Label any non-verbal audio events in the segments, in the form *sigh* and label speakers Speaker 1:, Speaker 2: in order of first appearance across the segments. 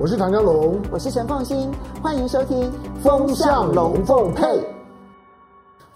Speaker 1: 我是唐江龙，
Speaker 2: 我是陈凤新，欢迎收听《风向龙凤配》。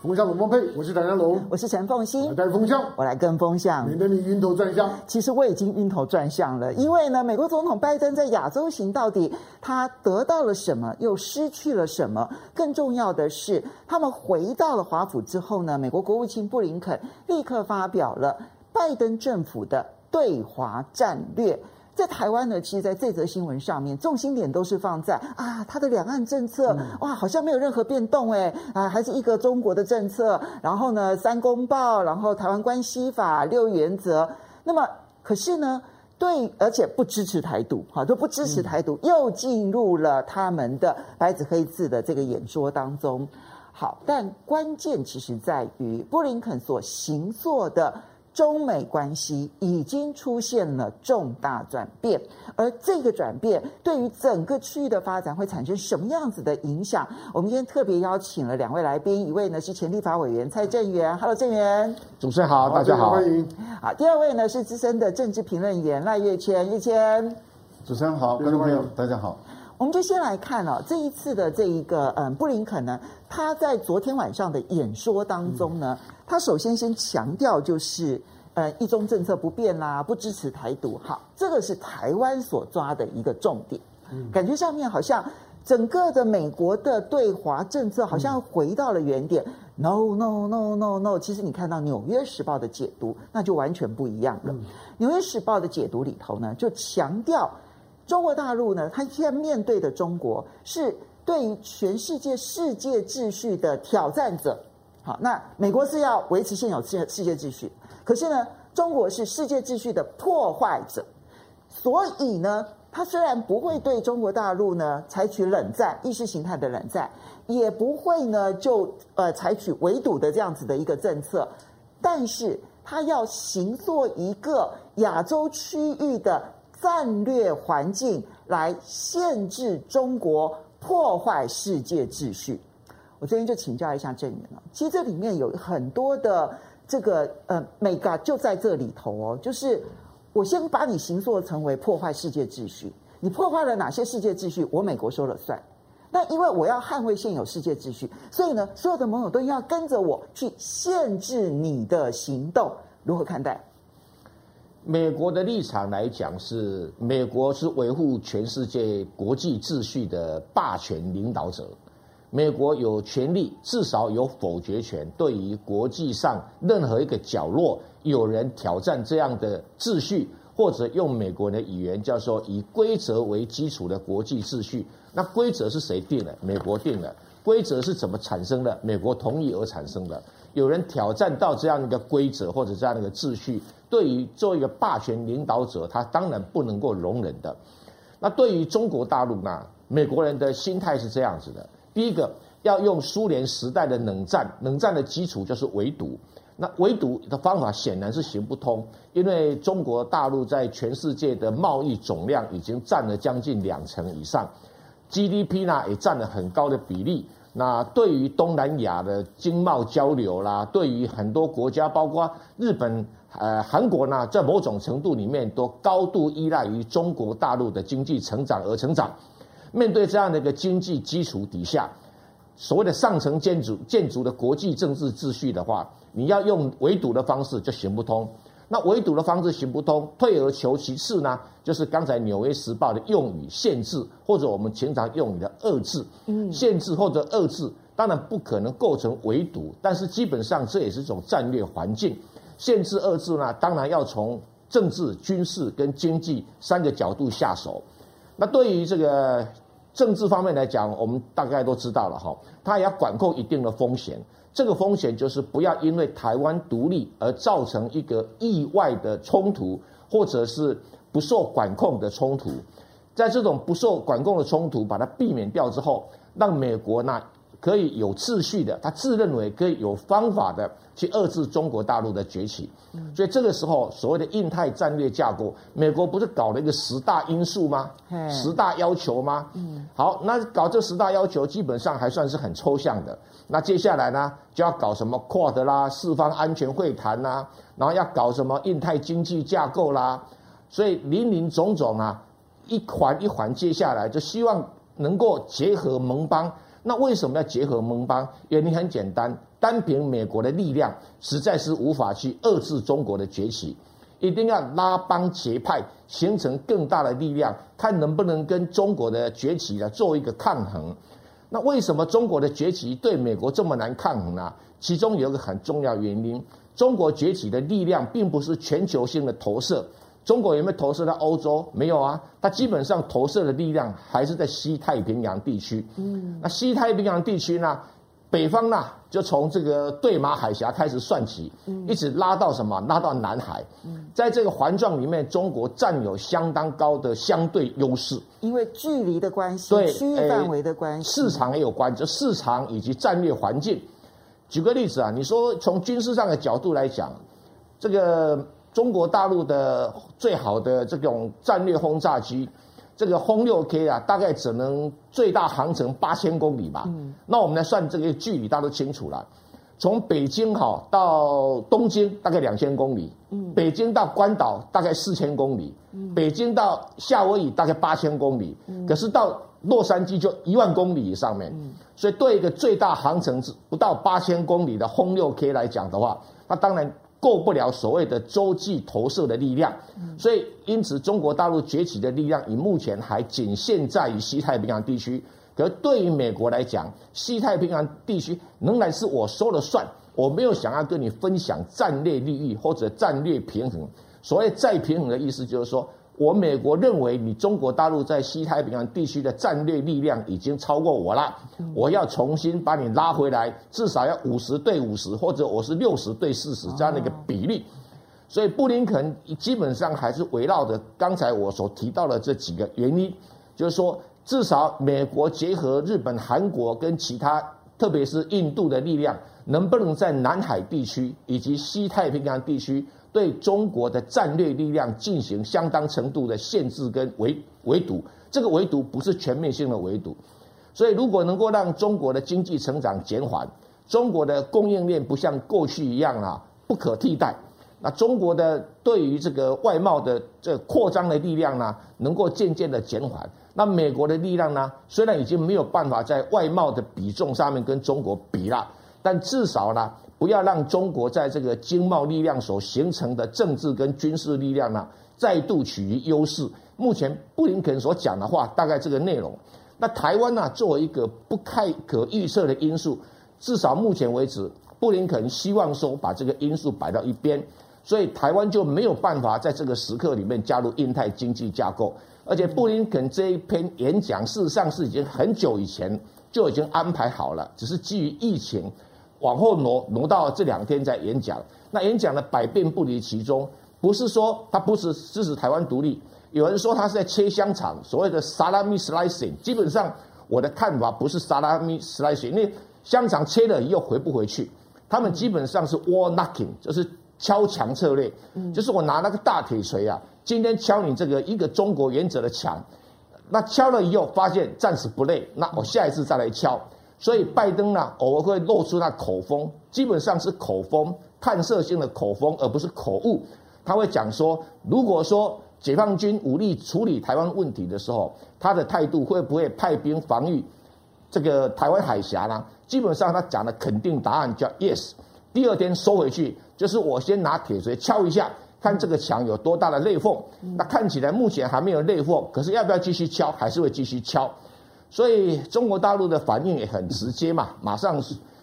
Speaker 1: 风向龙凤配，我是唐江龙，
Speaker 2: 我是陈凤馨，
Speaker 1: 来带风向，
Speaker 2: 我来跟风向，
Speaker 1: 免得你晕头转向。
Speaker 2: 其实我已经晕头转向了，因为呢，美国总统拜登在亚洲行到底，他得到了什么，又失去了什么？更重要的是，他们回到了华府之后呢，美国国务卿布林肯立刻发表了拜登政府的对华战略。在台湾呢，其实在这则新闻上面，重心点都是放在啊，他的两岸政策哇，好像没有任何变动哎，啊，还是一个中国的政策。然后呢，三公报，然后台湾关系法六原则。那么，可是呢，对，而且不支持台独，哈，都不支持台独，又进入了他们的白纸黑字的这个演说当中。好，但关键其实在于布林肯所行做的。中美关系已经出现了重大转变，而这个转变对于整个区域的发展会产生什么样子的影响？我们今天特别邀请了两位来宾，一位呢是前立法委员蔡正元，Hello，正元，
Speaker 3: 主持人好，大家好，
Speaker 1: 欢迎。
Speaker 2: 好，第二位呢是资深的政治评论员赖月谦，岳谦，
Speaker 3: 主持人好，观众朋友大家好。
Speaker 2: 我们就先来看哦，这一次的这一个嗯，布林肯呢，他在昨天晚上的演说当中呢，嗯、他首先先强调就是，呃，一中政策不变啦，不支持台独。好，这个是台湾所抓的一个重点。嗯，感觉上面好像整个的美国的对华政策好像回到了原点。嗯、no no no no no，其实你看到《纽约时报》的解读，那就完全不一样了。嗯，《纽约时报》的解读里头呢，就强调。中国大陆呢，它现在面对的中国是对于全世界世界秩序的挑战者。好，那美国是要维持现有世世界秩序，可是呢，中国是世界秩序的破坏者。所以呢，它虽然不会对中国大陆呢采取冷战、意识形态的冷战，也不会呢就呃采取围堵的这样子的一个政策，但是它要行做一个亚洲区域的。战略环境来限制中国破坏世界秩序，我这边就请教一下正元了。其实这里面有很多的这个呃美感就在这里头哦，就是我先把你形塑成为破坏世界秩序，你破坏了哪些世界秩序，我美国说了算。那因为我要捍卫现有世界秩序，所以呢，所有的盟友都要跟着我去限制你的行动，如何看待？
Speaker 3: 美国的立场来讲是，美国是维护全世界国际秩序的霸权领导者，美国有权利，至少有否决权，对于国际上任何一个角落有人挑战这样的秩序，或者用美国的语言叫做以规则为基础的国际秩序，那规则是谁定的？美国定的。规则是怎么产生的？美国同意而产生的。有人挑战到这样一个规则或者这样的一个秩序，对于作为一个霸权领导者，他当然不能够容忍的。那对于中国大陆呢？美国人的心态是这样子的：第一个，要用苏联时代的冷战，冷战的基础就是围堵。那围堵的方法显然是行不通，因为中国大陆在全世界的贸易总量已经占了将近两成以上。GDP 呢也占了很高的比例。那对于东南亚的经贸交流啦，对于很多国家，包括日本、呃韩国呢，在某种程度里面都高度依赖于中国大陆的经济成长而成长。面对这样的一个经济基础底下，所谓的上层建筑建筑的国际政治秩序的话，你要用围堵的方式就行不通。那围堵的方式行不通，退而求其次呢，就是刚才《纽约时报》的用语限制，或者我们经常用语的遏制。嗯，限制或者遏制，当然不可能构成围堵，但是基本上这也是一种战略环境。限制遏制呢，当然要从政治、军事跟经济三个角度下手。那对于这个政治方面来讲，我们大概都知道了哈，它也要管控一定的风险。这个风险就是不要因为台湾独立而造成一个意外的冲突，或者是不受管控的冲突。在这种不受管控的冲突把它避免掉之后，让美国那可以有秩序的，他自认为可以有方法的去遏制中国大陆的崛起。所以这个时候，所谓的印太战略架构，美国不是搞了一个十大因素吗？十大要求吗？好，那搞这十大要求基本上还算是很抽象的。那接下来呢，就要搞什么 QUAD 啦，四方安全会谈啦、啊，然后要搞什么印太经济架构啦，所以林林总总啊，一环一环接下来，就希望能够结合盟邦。那为什么要结合盟邦？原因很简单，单凭美国的力量实在是无法去遏制中国的崛起，一定要拉帮结派，形成更大的力量，看能不能跟中国的崛起呢做一个抗衡。那为什么中国的崛起对美国这么难抗衡呢？其中有一个很重要原因，中国崛起的力量并不是全球性的投射。中国有没有投射到欧洲？没有啊，它基本上投射的力量还是在西太平洋地区。嗯，那西太平洋地区呢，北方呢就从这个对马海峡开始算起，一直拉到什么？拉到南海。嗯在这个环状里面，中国占有相当高的相对优势。
Speaker 2: 因为距离的关系，对，区域范围的关系，
Speaker 3: 市场也有关，就市场以及战略环境。举个例子啊，你说从军事上的角度来讲，这个。中国大陆的最好的这种战略轰炸机，这个轰六 K 啊，大概只能最大航程八千公里吧。嗯。那我们来算这个距离，大家都清楚了。从北京哈到东京大概两千公里，嗯。北京到关岛大概四千公里，嗯。北京到夏威夷大概八千公里，嗯。可是到洛杉矶就一万公里以上面，嗯。所以对一个最大航程不到八千公里的轰六 K 来讲的话，那当然。够不了所谓的洲际投射的力量，所以因此中国大陆崛起的力量，以目前还仅限在于西太平洋地区。可对于美国来讲，西太平洋地区仍然是我说了算，我没有想要跟你分享战略利益或者战略平衡。所谓再平衡的意思，就是说。我美国认为你中国大陆在西太平洋地区的战略力量已经超过我了，我要重新把你拉回来，至少要五十对五十，或者我是六十对四十这样的一个比例。所以布林肯基本上还是围绕着刚才我所提到的这几个原因，就是说至少美国结合日本、韩国跟其他，特别是印度的力量，能不能在南海地区以及西太平洋地区，对中国的战略力量进行相当程度的限制跟围围堵，这个围堵不是全面性的围堵，所以如果能够让中国的经济成长减缓，中国的供应链不像过去一样啊不可替代，那中国的对于这个外贸的这扩张的力量呢，能够渐渐的减缓，那美国的力量呢，虽然已经没有办法在外贸的比重上面跟中国比了，但至少呢。不要让中国在这个经贸力量所形成的政治跟军事力量呢，再度处于优势。目前布林肯所讲的话，大概这个内容。那台湾呢，作为一个不太可预测的因素，至少目前为止，布林肯希望说把这个因素摆到一边，所以台湾就没有办法在这个时刻里面加入印太经济架构。而且布林肯这一篇演讲，事实上是已经很久以前就已经安排好了，只是基于疫情。往后挪挪到这两天再演讲，那演讲呢百变不离其中，不是说他不是支持台湾独立，有人说他是在切香肠，所谓的 salami slicing，基本上我的看法不是 salami slicing，因为香肠切了又回不回去，他们基本上是 wall knocking，就是敲墙策略，就是我拿那个大铁锤啊，今天敲你这个一个中国原则的墙，那敲了以后发现暂时不累，那我下一次再来敲。所以拜登呢，偶尔会露出那口风，基本上是口风，探射性的口风，而不是口误。他会讲说，如果说解放军武力处理台湾问题的时候，他的态度会不会派兵防御这个台湾海峡呢？基本上他讲的肯定答案叫 yes。第二天收回去，就是我先拿铁锤敲一下，看这个墙有多大的裂缝。那看起来目前还没有裂缝，可是要不要继续敲？还是会继续敲。所以中国大陆的反应也很直接嘛，马上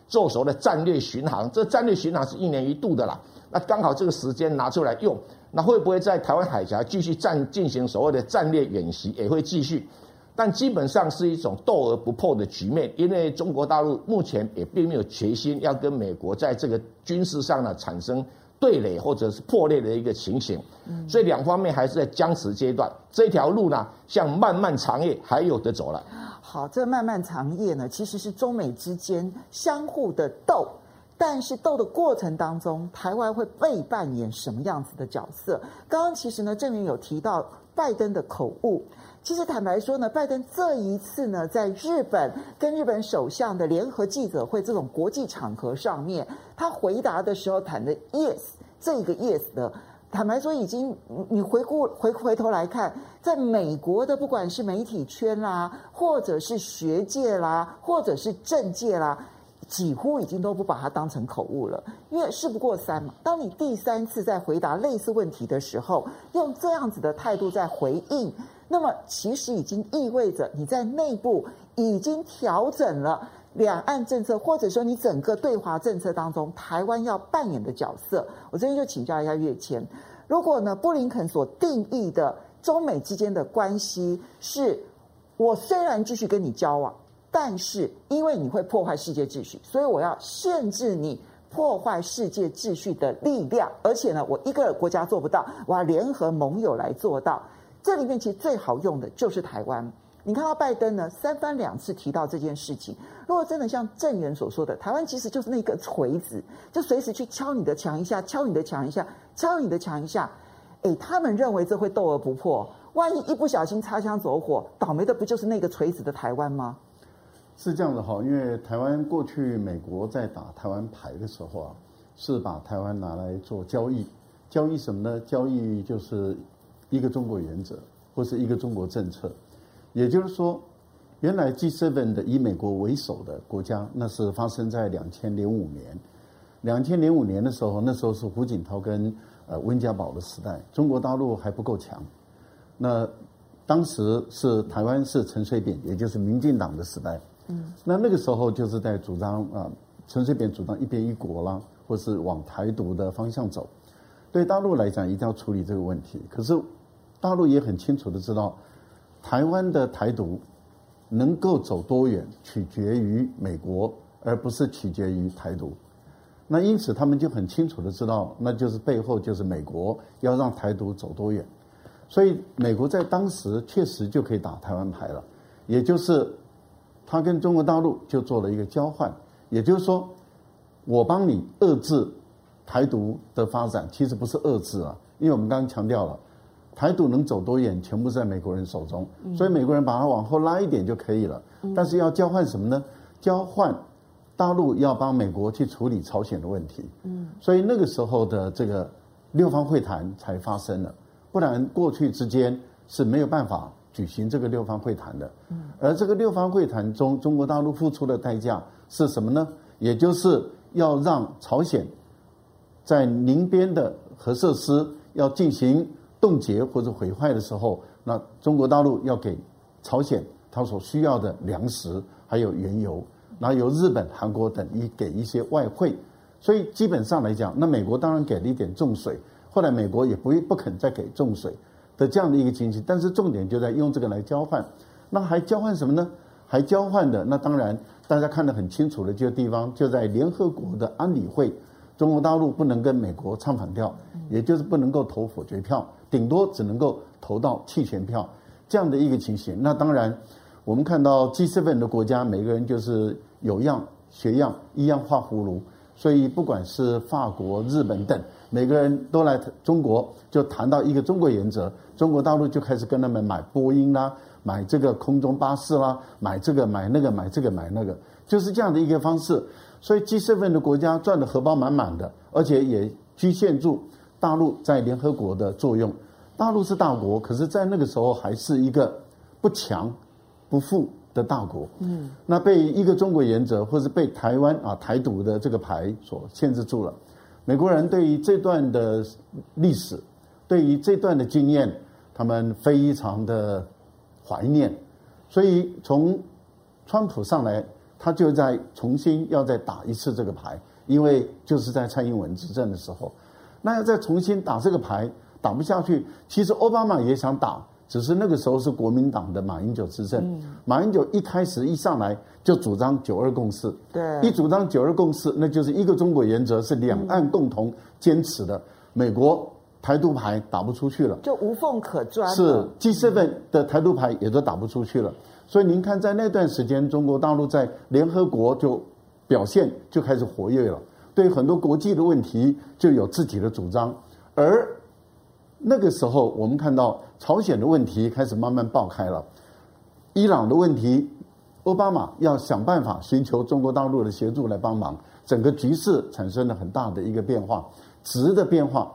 Speaker 3: 做熟了战略巡航。这战略巡航是一年一度的啦，那刚好这个时间拿出来用，那会不会在台湾海峡继续战进行所谓的战略演习？也会继续，但基本上是一种斗而不破的局面，因为中国大陆目前也并没有决心要跟美国在这个军事上呢产生。对垒或者是破裂的一个情形，所以两方面还是在僵持阶段。这条路呢，像漫漫长夜还有得走了。
Speaker 2: 好，这漫漫长夜呢，其实是中美之间相互的斗，但是斗的过程当中，台湾会被扮演什么样子的角色？刚刚其实呢，郑源有提到拜登的口误。其实坦白说呢，拜登这一次呢，在日本跟日本首相的联合记者会这种国际场合上面，他回答的时候谈的 yes，这个 yes 的坦白说，已经你回顾回回头来看，在美国的不管是媒体圈啦，或者是学界啦，或者是政界啦，几乎已经都不把它当成口误了，因为事不过三嘛。当你第三次在回答类似问题的时候，用这样子的态度在回应，那么其实已经意味着你在内部已经调整了两岸政策，或者说你整个对华政策当中，台湾要扮演的角色。我这边就请教一下月谦，如果呢，布林肯所定义的中美之间的关系是，我虽然继续跟你交往。但是，因为你会破坏世界秩序，所以我要限制你破坏世界秩序的力量。而且呢，我一个国家做不到，我要联合盟友来做到。这里面其实最好用的就是台湾。你看到拜登呢，三番两次提到这件事情。如果真的像郑源所说的，台湾其实就是那个锤子，就随时去敲你的墙一下，敲你的墙一下，敲你的墙一下。诶，他们认为这会斗而不破。万一一不小心擦枪走火，倒霉的不就是那个锤子的台湾吗？
Speaker 4: 是这样的哈，因为台湾过去美国在打台湾牌的时候啊，是把台湾拿来做交易，交易什么呢？交易就是一个中国原则或是一个中国政策，也就是说，原来 G7 的以美国为首的国家，那是发生在两千零五年，两千零五年的时候，那时候是胡锦涛跟呃温家宝的时代，中国大陆还不够强，那当时是台湾是陈水扁，也就是民进党的时代。嗯，那那个时候就是在主张啊，陈水扁主张一边一国啦，或是往台独的方向走。对大陆来讲，一定要处理这个问题。可是大陆也很清楚的知道，台湾的台独能够走多远，取决于美国，而不是取决于台独。那因此他们就很清楚的知道，那就是背后就是美国要让台独走多远。所以美国在当时确实就可以打台湾牌了，也就是。他跟中国大陆就做了一个交换，也就是说，我帮你遏制台独的发展，其实不是遏制啊，因为我们刚刚强调了，台独能走多远，全部在美国人手中，所以美国人把它往后拉一点就可以了。但是要交换什么呢？交换大陆要帮美国去处理朝鲜的问题。嗯，所以那个时候的这个六方会谈才发生了，不然过去之间是没有办法。举行这个六方会谈的，嗯而这个六方会谈中，中国大陆付出的代价是什么呢？也就是要让朝鲜在宁边的核设施要进行冻结或者毁坏的时候，那中国大陆要给朝鲜他所需要的粮食还有原油，然后由日本、韩国等一给一些外汇，所以基本上来讲，那美国当然给了一点重水，后来美国也不不肯再给重水。的这样的一个情形，但是重点就在用这个来交换，那还交换什么呢？还交换的那当然大家看得很清楚的这个地方就在联合国的安理会，中国大陆不能跟美国唱反调，也就是不能够投否决票，顶多只能够投到弃权票这样的一个情形。那当然我们看到 G7 的国家每个人就是有样学样，一样画葫芦，所以不管是法国、日本等。每个人都来中国，就谈到一个中国原则，中国大陆就开始跟他们买波音啦，买这个空中巴士啦，买这个买那个买这个买那个，就是这样的一个方式。所以 G7 的国家赚的荷包满满的，而且也局限住大陆在联合国的作用。大陆是大国，可是在那个时候还是一个不强不富的大国。嗯，那被一个中国原则，或是被台湾啊台独的这个牌所限制住了。美国人对于这段的历史，对于这段的经验，他们非常的怀念，所以从川普上来，他就在重新要再打一次这个牌，因为就是在蔡英文执政的时候，那要再重新打这个牌，打不下去，其实奥巴马也想打。只是那个时候是国民党的马英九执政，马英九一开始一上来就主张九二共识，对，一主张九二共识，那就是一个中国原则是两岸共同坚持的，美国台独牌打不出去了，
Speaker 2: 就无缝可钻，
Speaker 4: 是 G7 的台独牌也都打不出去了，所以您看在那段时间，中国大陆在联合国就表现就开始活跃了，对很多国际的问题就有自己的主张，而。那个时候，我们看到朝鲜的问题开始慢慢爆开了，伊朗的问题，奥巴马要想办法寻求中国大陆的协助来帮忙，整个局势产生了很大的一个变化，值的变化。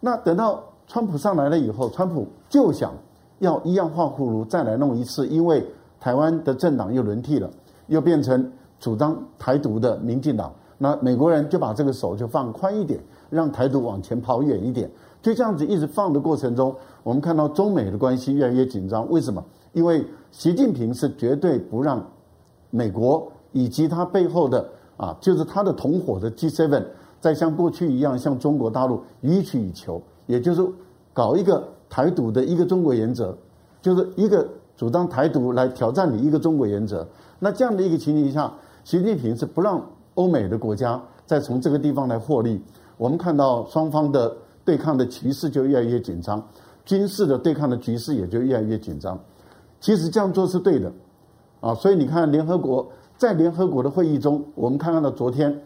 Speaker 4: 那等到川普上来了以后，川普就想要一样画葫芦再来弄一次，因为台湾的政党又轮替了，又变成主张台独的民进党。那美国人就把这个手就放宽一点，让台独往前跑远一点。就这样子一直放的过程中，我们看到中美的关系越来越紧张。为什么？因为习近平是绝对不让美国以及他背后的啊，就是他的同伙的 G7，再像过去一样向中国大陆予取予求，也就是搞一个台独的一个中国原则，就是一个主张台独来挑战你一个中国原则。那这样的一个情形下，习近平是不让欧美的国家再从这个地方来获利。我们看到双方的。对抗的局势就越来越紧张，军事的对抗的局势也就越来越紧张。其实这样做是对的，啊，所以你看联合国在联合国的会议中，我们看到昨天，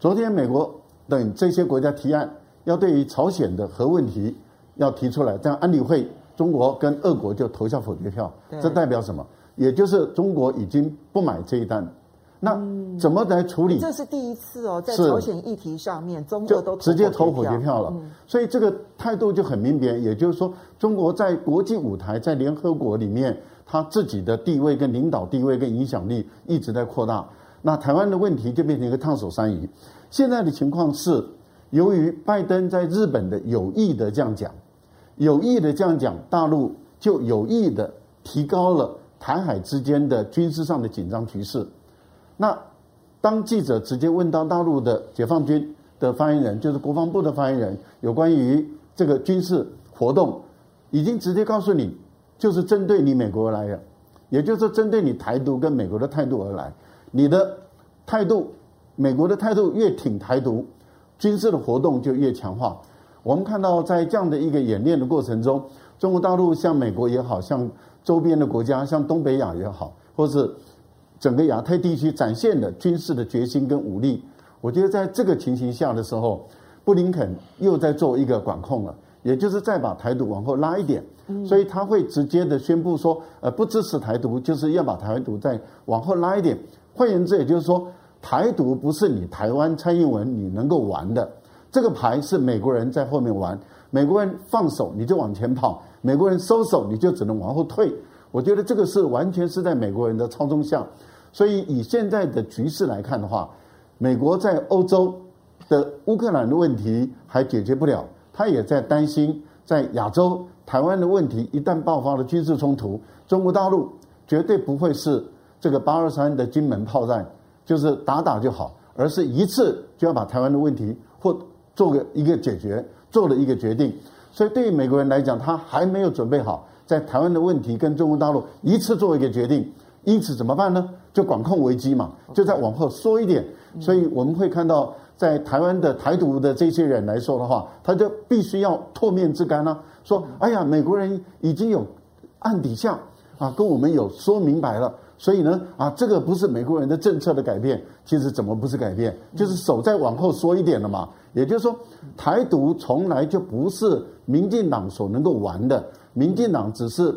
Speaker 4: 昨天美国等这些国家提案，要对于朝鲜的核问题要提出来，这样安理会中国跟俄国就投下否决票，这代表什么？也就是中国已经不买这一单。那怎么来处理？
Speaker 2: 这是第一次哦，在朝鲜议题上面，中国都
Speaker 4: 直接投否决票了。所以这个态度就很明显，也就是说，中国在国际舞台，在联合国里面，他自己的地位跟领导地位跟影响力一直在扩大。那台湾的问题就变成一个烫手山芋。现在的情况是，由于拜登在日本的有意的这样讲，有意的这样讲，大陆就有意的提高了台海之间的军事上的紧张局势。那当记者直接问到大陆的解放军的发言人，就是国防部的发言人，有关于这个军事活动，已经直接告诉你，就是针对你美国而来的，也就是针对你台独跟美国的态度而来。你的态度，美国的态度越挺台独，军事的活动就越强化。我们看到在这样的一个演练的过程中，中国大陆像美国也好，像周边的国家，像东北亚也好，或是。整个亚太地区展现的军事的决心跟武力，我觉得在这个情形下的时候，布林肯又在做一个管控了，也就是再把台独往后拉一点，所以他会直接的宣布说，呃，不支持台独，就是要把台独再往后拉一点。换言之，也就是说，台独不是你台湾蔡英文你能够玩的，这个牌是美国人在后面玩，美国人放手你就往前跑，美国人收手你就只能往后退。我觉得这个是完全是在美国人的操纵下。所以，以现在的局势来看的话，美国在欧洲的乌克兰的问题还解决不了，他也在担心在亚洲台湾的问题一旦爆发了军事冲突，中国大陆绝对不会是这个八二三的金门炮战，就是打打就好，而是一次就要把台湾的问题或做个一个解决，做了一个决定。所以，对于美国人来讲，他还没有准备好在台湾的问题跟中国大陆一次做一个决定。因此怎么办呢？就管控危机嘛，就再往后缩一点。所以我们会看到，在台湾的台独的这些人来说的话，他就必须要唾面之干啊，说：“哎呀，美国人已经有暗底下啊，跟我们有说明白了。所以呢，啊，这个不是美国人的政策的改变，其实怎么不是改变？就是手再往后缩一点了嘛。也就是说，台独从来就不是民进党所能够玩的，民进党只是。”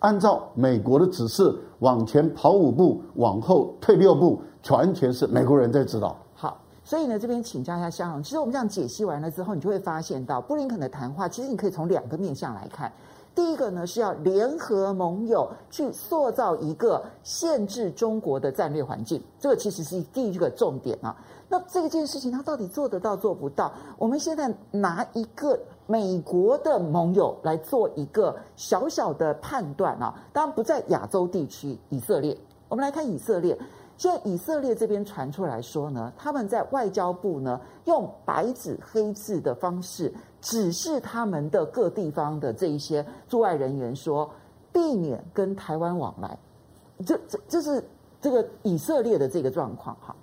Speaker 4: 按照美国的指示往前跑五步，往后退六步，完全是美国人在指导。
Speaker 2: 好，所以呢，这边请教一下香龙。其实我们这样解析完了之后，你就会发现到布林肯的谈话，其实你可以从两个面向来看。第一个呢，是要联合盟友去塑造一个限制中国的战略环境，这个其实是第一个重点啊。那这件事情他到底做得到做不到？我们现在拿一个。美国的盟友来做一个小小的判断啊，当然不在亚洲地区，以色列。我们来看以色列，现在以色列这边传出来说呢，他们在外交部呢用白纸黑字的方式指示他们的各地方的这一些驻外人员说，避免跟台湾往来。这这这是这个以色列的这个状况哈。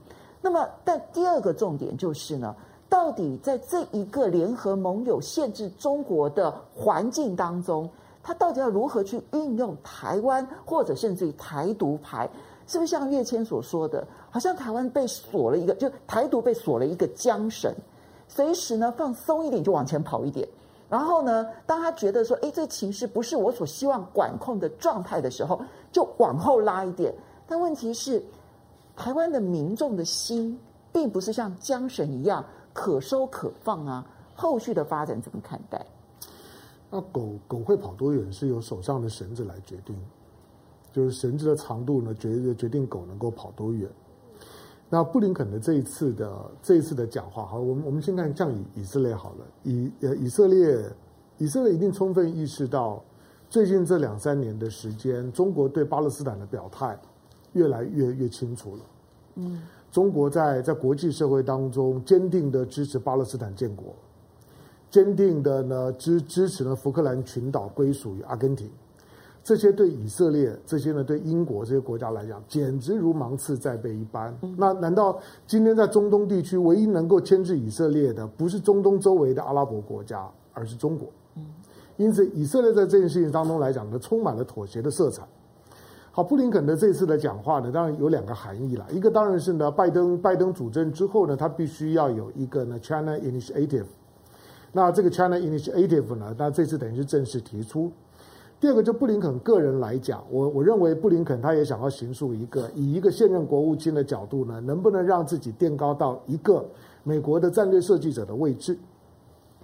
Speaker 2: 那么，但第二个重点就是呢。到底在这一个联合盟友限制中国的环境当中，他到底要如何去运用台湾，或者甚至于台独牌？是不是像跃迁所说的，好像台湾被锁了一个，就台独被锁了一个缰绳，随时呢放松一点就往前跑一点，然后呢，当他觉得说，哎，这情势不是我所希望管控的状态的时候，就往后拉一点。但问题是，台湾的民众的心并不是像缰绳一样。可收可放啊，后续的发展怎么看待？
Speaker 1: 那狗狗会跑多远是由手上的绳子来决定，就是绳子的长度呢，决决定狗能够跑多远。那布林肯的这一次的这一次的讲话，好，我们我们先看像以以色列好了，以呃以色列以色列一定充分意识到，最近这两三年的时间，中国对巴勒斯坦的表态越来越越清楚了。嗯，中国在在国际社会当中坚定的支持巴勒斯坦建国，坚定的呢支支持呢福克兰群岛归属于阿根廷。这些对以色列，这些呢对英国这些国家来讲，简直如芒刺在背一般。那难道今天在中东地区唯一能够牵制以色列的，不是中东周围的阿拉伯国家，而是中国？因此，以色列在这件事情当中来讲呢，充满了妥协的色彩。好，布林肯的这次的讲话呢，当然有两个含义了。一个当然是呢，拜登拜登主政之后呢，他必须要有一个呢 China Initiative。那这个 China Initiative 呢，那这次等于是正式提出。第二个，就布林肯个人来讲，我我认为布林肯他也想要形塑一个，以一个现任国务卿的角度呢，能不能让自己垫高到一个美国的战略设计者的位置，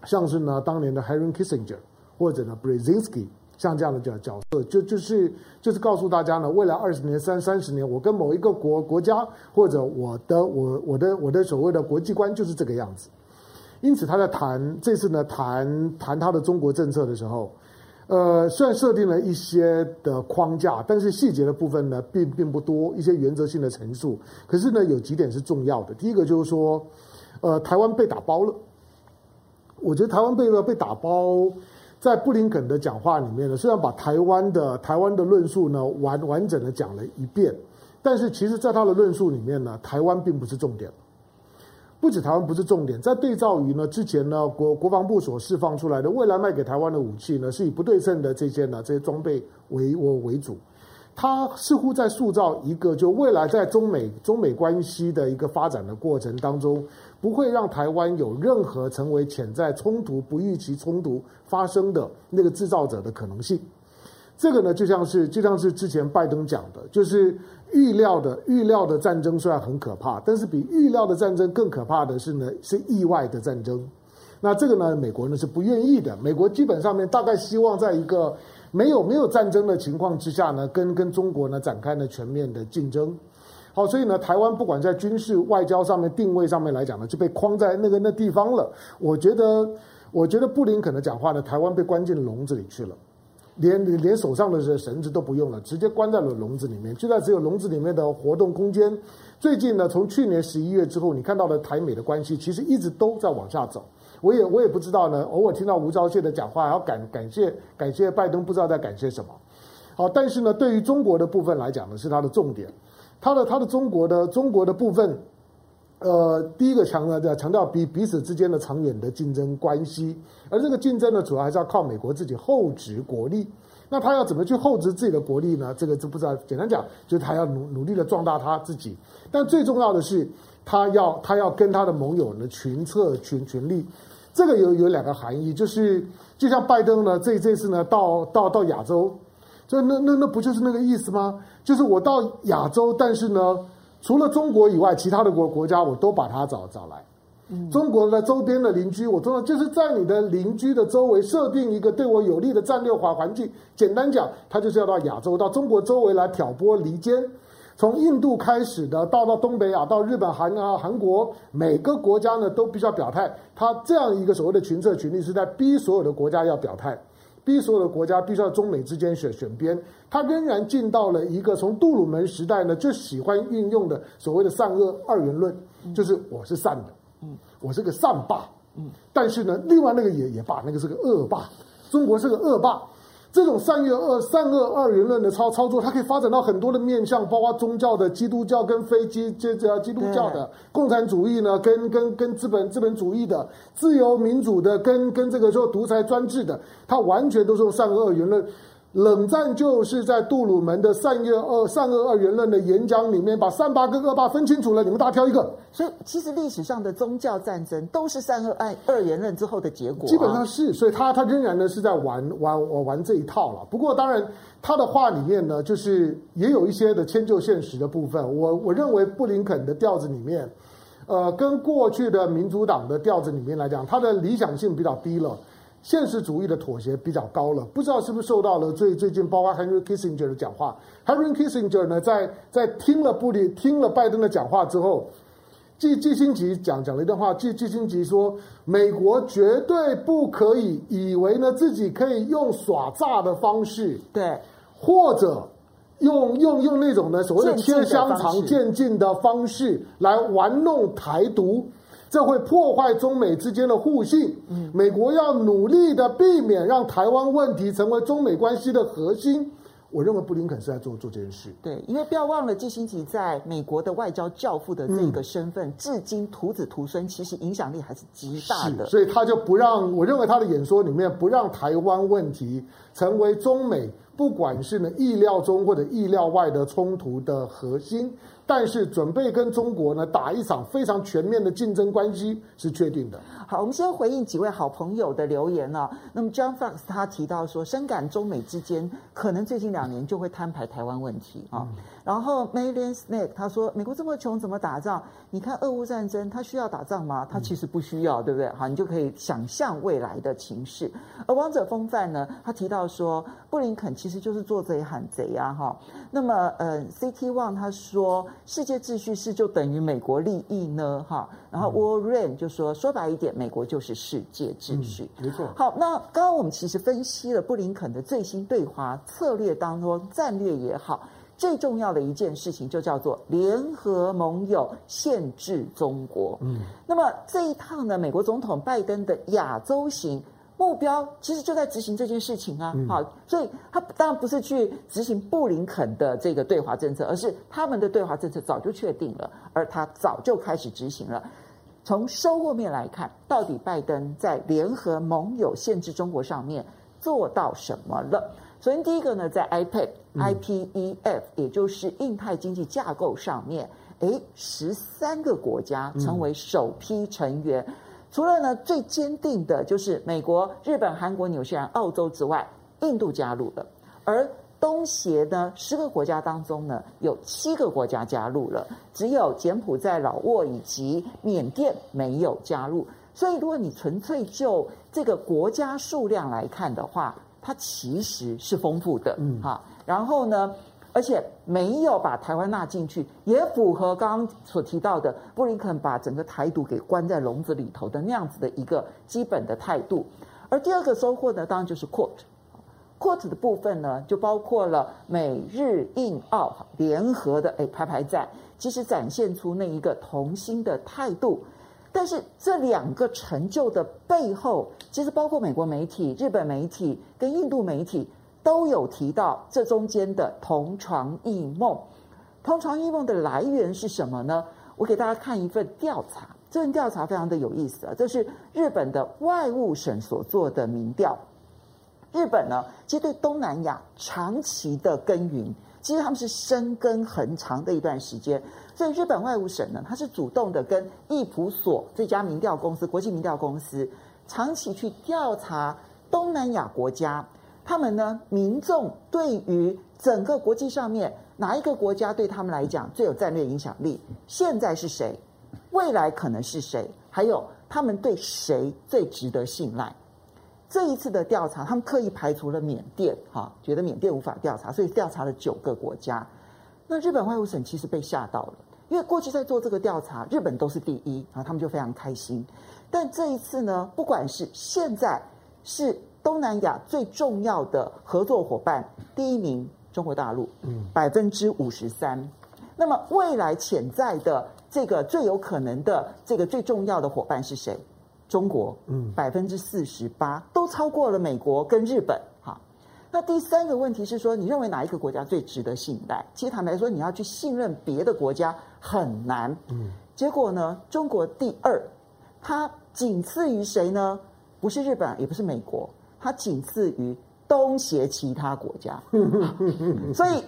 Speaker 1: 像是呢当年的 Henry Kissinger 或者呢 Brezinski 像这样的角角色，就就是就是告诉大家呢，未来二十年、三三十年，我跟某一个国国家或者我的我我的我的所谓的国际观就是这个样子。因此他在谈这次呢谈谈他的中国政策的时候。呃，虽然设定了一些的框架，但是细节的部分呢，并并不多，一些原则性的陈述。可是呢，有几点是重要的。第一个就是说，呃，台湾被打包了。我觉得台湾被被打包，在布林肯的讲话里面呢，虽然把台湾的台湾的论述呢完完整的讲了一遍，但是其实在他的论述里面呢，台湾并不是重点。不止台湾不是重点，在对照于呢之前呢国国防部所释放出来的未来卖给台湾的武器呢，是以不对称的这些呢这些装备为为为主，它似乎在塑造一个就未来在中美中美关系的一个发展的过程当中，不会让台湾有任何成为潜在冲突、不预期冲突发生的那个制造者的可能性。这个呢，就像是就像是之前拜登讲的，就是。预料的预料的战争虽然很可怕，但是比预料的战争更可怕的是呢，是意外的战争。那这个呢，美国呢是不愿意的。美国基本上面大概希望在一个没有没有战争的情况之下呢，跟跟中国呢展开了全面的竞争。好，所以呢，台湾不管在军事外交上面定位上面来讲呢，就被框在那个那地方了。我觉得，我觉得布林肯的讲话呢，台湾被关进笼子里去了。连连手上的绳子都不用了，直接关在了笼子里面。就在只有笼子里面的活动空间。最近呢，从去年十一月之后，你看到的台美的关系其实一直都在往下走。我也我也不知道呢，偶尔听到吴钊燮的讲话，还要感感谢感谢拜登，不知道在感谢什么。好，但是呢，对于中国的部分来讲呢，是它的重点。它的它的中国的中国的部分，呃，第一个强调强调彼彼此之间的长远的竞争关系。而这个竞争呢，主要还是要靠美国自己厚植国力。那他要怎么去厚植自己的国力呢？这个就不知道。简单讲，就是他要努努力的壮大他自己。但最重要的是，他要他要跟他的盟友呢群策群群力。这个有有两个含义，就是就像拜登呢，这这次呢到到到亚洲，就那那那不就是那个意思吗？就是我到亚洲，但是呢，除了中国以外，其他的国国家我都把他找找来。中国的周边的邻居，我说的就是在你的邻居的周围设定一个对我有利的战略化环境。简单讲，他就是要到亚洲、到中国周围来挑拨离间。从印度开始的，到到东北亚、到日本、韩啊、韩国，每个国家呢都必须要表态。他这样一个所谓的群策群力，是在逼所有的国家要表态，逼所有的国家必须要中美之间选选边。他仍然进到了一个从杜鲁门时代呢就喜欢运用的所谓的善恶二元论，就是我是善的。嗯，我是个善霸，嗯，但是呢，另外那个也也罢，那个是个恶霸，中国是个恶霸。这种善恶二善恶二元论的操操作，它可以发展到很多的面向，包括宗教的基督教跟非基这这基督教的共产主义呢，跟跟跟资本资本主义的自由民主的，跟跟这个说独裁专制的，它完全都是用善恶二元论。冷战就是在杜鲁门的善恶二善恶二元论的演讲里面，把善八跟恶八分清楚了，你们大家挑一个。
Speaker 2: 所以，其实历史上的宗教战争都是善恶二二元论之后的结果啊。
Speaker 1: 基本上是，所以他他仍然呢是在玩玩玩玩这一套了。不过，当然他的话里面呢，就是也有一些的迁就现实的部分。我我认为布林肯的调子里面。呃，跟过去的民主党的调子里面来讲，他的理想性比较低了，现实主义的妥协比较高了。不知道是不是受到了最最近包括 Henry Kissinger 的讲话，Henry Kissinger 呢，在在听了布里听了拜登的讲话之后，季季辛吉讲讲了一段话，季季辛吉说，美国绝对不可以以为呢自己可以用耍诈的方式，
Speaker 2: 对，
Speaker 1: 或者。用用用那种呢所谓的切香肠渐进的方式来玩弄台独，这会破坏中美之间的互信。美国要努力的避免让台湾问题成为中美关系的核心。我认为布林肯是在做做这件事。
Speaker 2: 对，因为不要忘了，季辛吉在美国的外交教父的这个身份，嗯、至今徒子徒孙，其实影响力还是极大的。
Speaker 1: 所以他就不让，我认为他的演说里面不让台湾问题成为中美。不管是呢意料中或者意料外的冲突的核心，但是准备跟中国呢打一场非常全面的竞争关系是确定的。
Speaker 2: 好，我们先回应几位好朋友的留言啊。那么 John Fox 他提到说，深感中美之间可能最近两年就会摊牌台湾问题啊。嗯、然后 Maylen Snake 他说，美国这么穷怎么打仗？你看俄乌战争，他需要打仗吗？他其实不需要，对不对？好，你就可以想象未来的情势。而王者风范呢，他提到说，布林肯其实就是做贼喊贼啊，哈。那么呃，CT One 他说，世界秩序是就等于美国利益呢，哈。然后 Warren 就说，说白一点，美国就是世界秩序，
Speaker 1: 嗯、没错。
Speaker 2: 好，那刚刚我们其实分析了布林肯的最新对华策略当中，战略也好。最重要的一件事情就叫做联合盟友限制中国。嗯，那么这一趟呢，美国总统拜登的亚洲行目标其实就在执行这件事情啊。好，所以他当然不是去执行布林肯的这个对华政策，而是他们的对华政策早就确定了，而他早就开始执行了。从收获面来看，到底拜登在联合盟友限制中国上面做到什么了？首先，第一个呢，在 IPEF、IPEF，也就是印太经济架构上面，诶，十三个国家成为首批成员。嗯、除了呢最坚定的就是美国、日本、韩国、纽西兰、澳洲之外，印度加入了。而东协呢，十个国家当中呢，有七个国家加入了，只有柬埔寨、老挝以及缅甸没有加入。所以，如果你纯粹就这个国家数量来看的话，它其实是丰富的，嗯，哈，然后呢，而且没有把台湾纳进去，也符合刚刚所提到的布林肯把整个台独给关在笼子里头的那样子的一个基本的态度。而第二个收获呢，当然就是 Quad，Quad 的部分呢，就包括了美日印澳联合的诶排排站，其实展现出那一个同心的态度。但是这两个成就的背后，其实包括美国媒体、日本媒体跟印度媒体都有提到这中间的同床异梦。同床异梦的来源是什么呢？我给大家看一份调查，这份调查非常的有意思啊，这是日本的外务省所做的民调。日本呢，其实对东南亚长期的耕耘。其实他们是深耕很长的一段时间，所以日本外务省呢，他是主动的跟易普所这家民调公司、国际民调公司，长期去调查东南亚国家，他们呢民众对于整个国际上面哪一个国家对他们来讲最有战略影响力，现在是谁，未来可能是谁，还有他们对谁最值得信赖。这一次的调查，他们刻意排除了缅甸，哈，觉得缅甸无法调查，所以调查了九个国家。那日本外务省其实被吓到了，因为过去在做这个调查，日本都是第一，然后他们就非常开心。但这一次呢，不管是现在是东南亚最重要的合作伙伴，第一名中国大陆，嗯，百分之五十三。那么未来潜在的这个最有可能的这个最重要的伙伴是谁？中国，嗯，百分之四十八都超过了美国跟日本，哈。那第三个问题是说，你认为哪一个国家最值得信赖？其实坦白说，你要去信任别的国家很难，嗯。结果呢，中国第二，它仅次于谁呢？不是日本，也不是美国，它仅次于东协其他国家，*laughs* *laughs* 所以。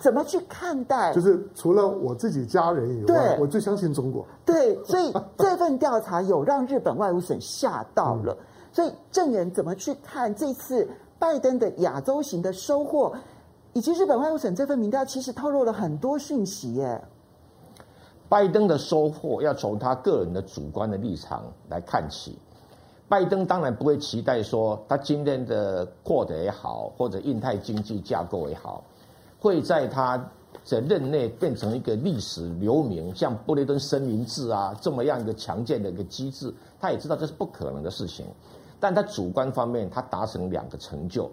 Speaker 2: 怎么去看待？
Speaker 1: 就是除了我自己家人以外，我最相信中国。
Speaker 2: 对，所以这份调查有让日本外务省吓到了。嗯、所以正元怎么去看这次拜登的亚洲行的收获，以及日本外务省这份民调其实透露了很多讯息耶。
Speaker 3: 拜登的收获要从他个人的主观的立场来看起。拜登当然不会期待说他今天的 QUAD 也好，或者印太经济架构也好，会在他的任内变成一个历史留名，像布雷顿森林制啊这么样一个强健的一个机制。他也知道这是不可能的事情，但他主观方面他达成两个成就。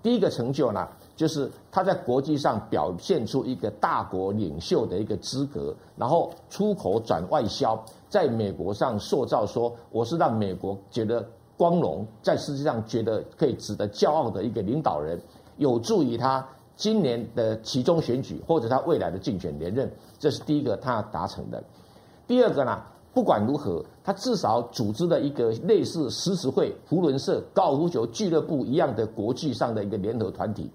Speaker 3: 第一个成就呢，就是他在国际上表现出一个大国领袖的一个资格，然后出口转外销，在美国上塑造说我是让美国觉得光荣，在世界上觉得可以值得骄傲的一个领导人，有助于他今年的期中选举或者他未来的竞选连任。这是第一个他达成的。第二个呢？不管如何，他至少组织了一个类似狮子会、扶轮社、高尔夫球俱乐部一样的国际上的一个联合团体。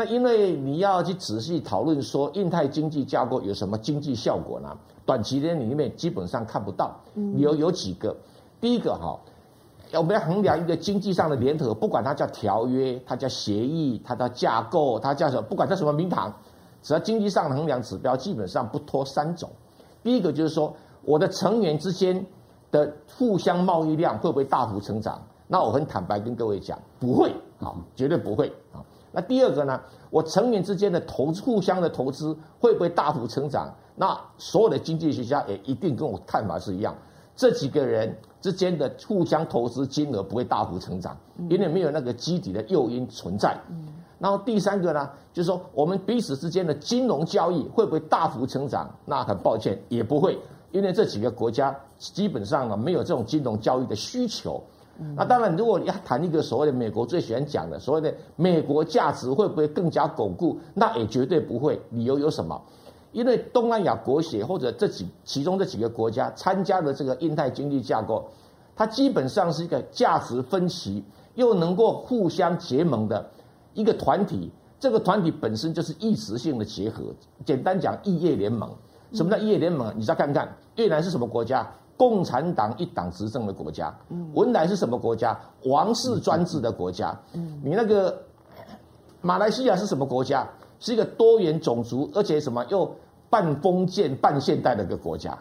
Speaker 3: 那因为你要去仔细讨论说印太经济架构有什么经济效果呢？短期间里面基本上看不到。理由有几个，第一个哈，我们要衡量一个经济上的联合，不管它叫条约、它叫协议、它叫架构、它叫什么，不管它什么名堂，只要经济上的衡量指标，基本上不脱三种。第一个就是说。我的成员之间的互相贸易量会不会大幅成长？那我很坦白跟各位讲，不会啊，绝对不会啊。那第二个呢？我成员之间的投资，互相的投资会不会大幅成长？那所有的经济学家也一定跟我看法是一样，这几个人之间的互相投资金额不会大幅成长，因为没有那个基底的诱因存在。然后第三个呢，就是说我们彼此之间的金融交易会不会大幅成长？那很抱歉，也不会。因为这几个国家基本上呢，没有这种金融交易的需求。那当然，如果你要谈一个所谓的美国最喜欢讲的所谓的美国价值会不会更加巩固，那也绝对不会。理由有什么？因为东南亚国协或者这几其中这几个国家参加的这个印太经济架构，它基本上是一个价值分歧又能够互相结盟的一个团体。这个团体本身就是异质性的结合。简单讲，异业联盟。什么叫异业联盟？你再看看，越南是什么国家？共产党一党执政的国家。文莱是什么国家？王室专制的国家。你那个马来西亚是什么国家？是一个多元种族，而且什么又半封建半现代的一个国家。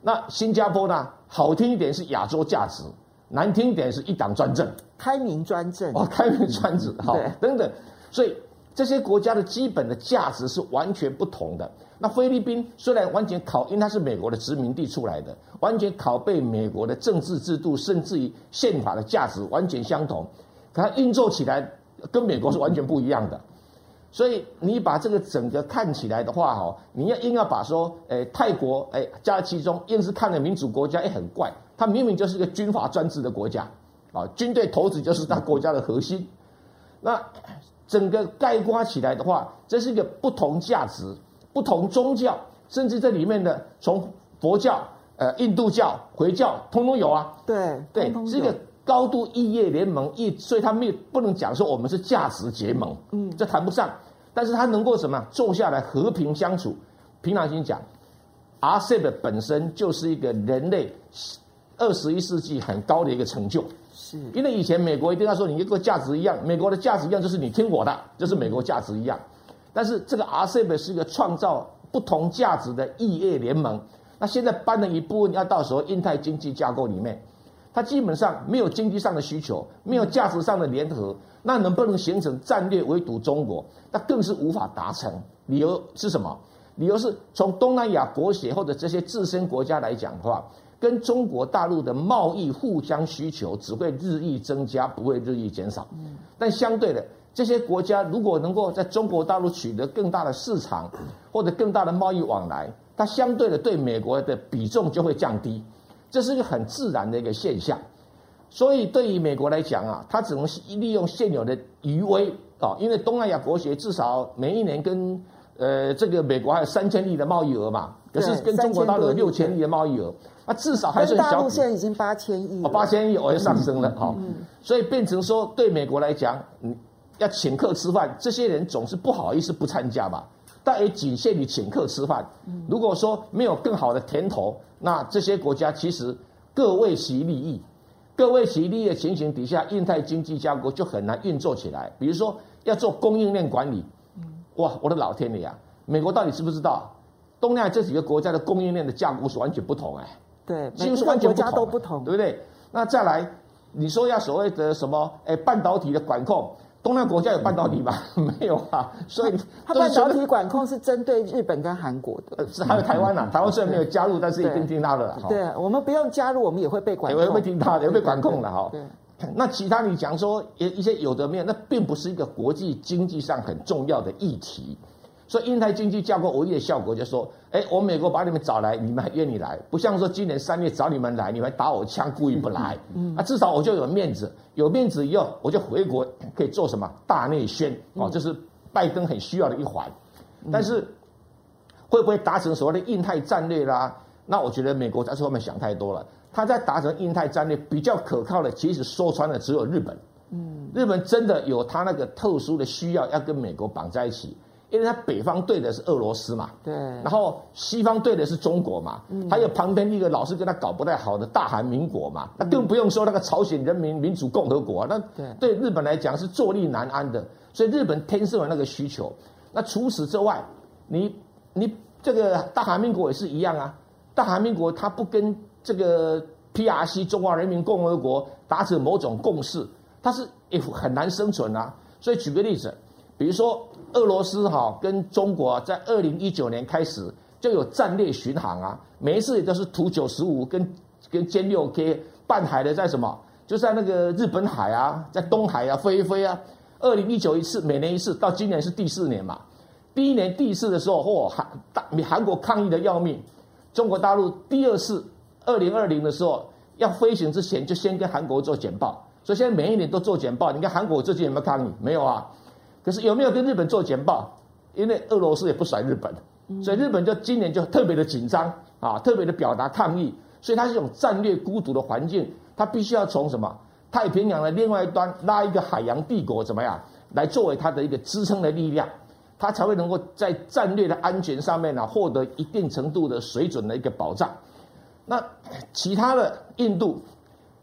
Speaker 3: 那新加坡呢？好听一点是亚洲价值，难听一点是一党专政，
Speaker 2: 开明专政。
Speaker 3: 哦，开明专制，好，等等。所以这些国家的基本的价值是完全不同的。那菲律宾虽然完全考，因为它是美国的殖民地出来的，完全拷贝美国的政治制度，甚至于宪法的价值完全相同，可它运作起来跟美国是完全不一样的。所以你把这个整个看起来的话，哈，你要硬要把说，诶，泰国，诶，加其中，硬是看的民主国家，诶，很怪，它明明就是一个军阀专制的国家，啊，军队头子就是它国家的核心。那整个概括起来的话，这是一个不同价值。不同宗教，甚至这里面的从佛教、呃印度教、回教，通通有啊。
Speaker 2: 对
Speaker 3: 对，是一个高度异业联盟，异，所以他们不能讲说我们是价值结盟，嗯，这谈不上。但是他能够什么坐下来和平相处。平常心讲，RCEP 本身就是一个人类二十一世纪很高的一个成就。是，因为以前美国一定要说你一个价值一样，美国的价值一样就是你听我的，就是美国价值一样。但是这个 RCEP 是一个创造不同价值的异业联盟。那现在搬了一部分，要到时候印太经济架构里面，它基本上没有经济上的需求，没有价值上的联合，那能不能形成战略围堵中国？那更是无法达成。理由是什么？理由是从东南亚国协或者这些自身国家来讲的话，跟中国大陆的贸易互相需求只会日益增加，不会日益减少。但相对的。这些国家如果能够在中国大陆取得更大的市场，或者更大的贸易往来，它相对的对美国的比重就会降低，这是一个很自然的一个现象。所以对于美国来讲啊，它只能利用现有的余威啊，因为东南亚国协至少每一年跟呃这个美国还有三千亿的贸易额嘛，可是跟中国大陆有六千亿的贸易额，那至少还是小。大陆
Speaker 2: 现在已经八千亿，
Speaker 3: 哦，八千亿我又上升了哈，所以变成说对美国来讲，嗯。要请客吃饭，这些人总是不好意思不参加吧？但也仅限于请客吃饭。如果说没有更好的甜头，那这些国家其实各为其利益，各为其利益的情形底下，印太经济架构就很难运作起来。比如说要做供应链管理，哇，我的老天爷啊！美国到底知不知道？东南亚这几个国家的供应链的架构是完全不同哎，
Speaker 2: 对，
Speaker 3: 几乎是完全
Speaker 2: 国家都不同，
Speaker 3: 对不对？那再来，你说要所谓的什么？哎，半导体的管控，东南亚国家有半导体吗？嗯、*laughs* 没有啊。所以
Speaker 2: 它半导体管控是针对日本跟韩国的，
Speaker 3: 呃，是还有台湾呐、啊。台湾虽然没有加入，但是一定听他的。
Speaker 2: 对，对我们不用加入，我们也会被管控，
Speaker 3: 也会听他的，也会被管控的哈。对。那其他你讲说一一些有的没有，那并不是一个国际经济上很重要的议题。所以印太经济架构唯一的效果就是说，哎，我美国把你们找来，你们还愿意来，不像说今年三月找你们来，你们打我枪，故意不来。嗯，啊，至少我就有面子，有面子以后，我就回国可以做什么大内宣哦，这是拜登很需要的一环。但是会不会达成所谓的印太战略啦？那我觉得美国在这方面想太多了。他在达成印太战略比较可靠的，其实说穿了只有日本。嗯，日本真的有他那个特殊的需要，要跟美国绑在一起。因为他北方对的是俄罗斯嘛，
Speaker 2: 对，
Speaker 3: 然后西方对的是中国嘛，嗯，还有旁边一个老是跟他搞不太好的大韩民国嘛，那更不用说那个朝鲜人民民主共和国，那对日本来讲是坐立难安的，所以日本天生有那个需求。那除此之外，你你这个大韩民国也是一样啊，大韩民国它不跟这个 PRC 中华人民共和国达成某种共识，它是也很难生存啊。所以举个例子，比如说。俄罗斯哈跟中国在二零一九年开始就有战略巡航啊，每一次也都是图九十五跟跟歼六 K 半海的在什么，就在那个日本海啊，在东海啊飞一飞啊。二零一九一次，每年一次，到今年是第四年嘛。第一年第一次的时候，嚯韩大韩国抗议的要命，中国大陆第二次二零二零的时候要飞行之前就先跟韩国做简报，所以现在每一年都做简报。你看韩国最近有没有抗议？没有啊。可是有没有跟日本做简报？因为俄罗斯也不甩日本，所以日本就今年就特别的紧张啊，特别的表达抗议。所以它是一种战略孤独的环境，它必须要从什么太平洋的另外一端拉一个海洋帝国怎么样来作为它的一个支撑的力量，它才会能够在战略的安全上面呢获得一定程度的水准的一个保障。那其他的印度，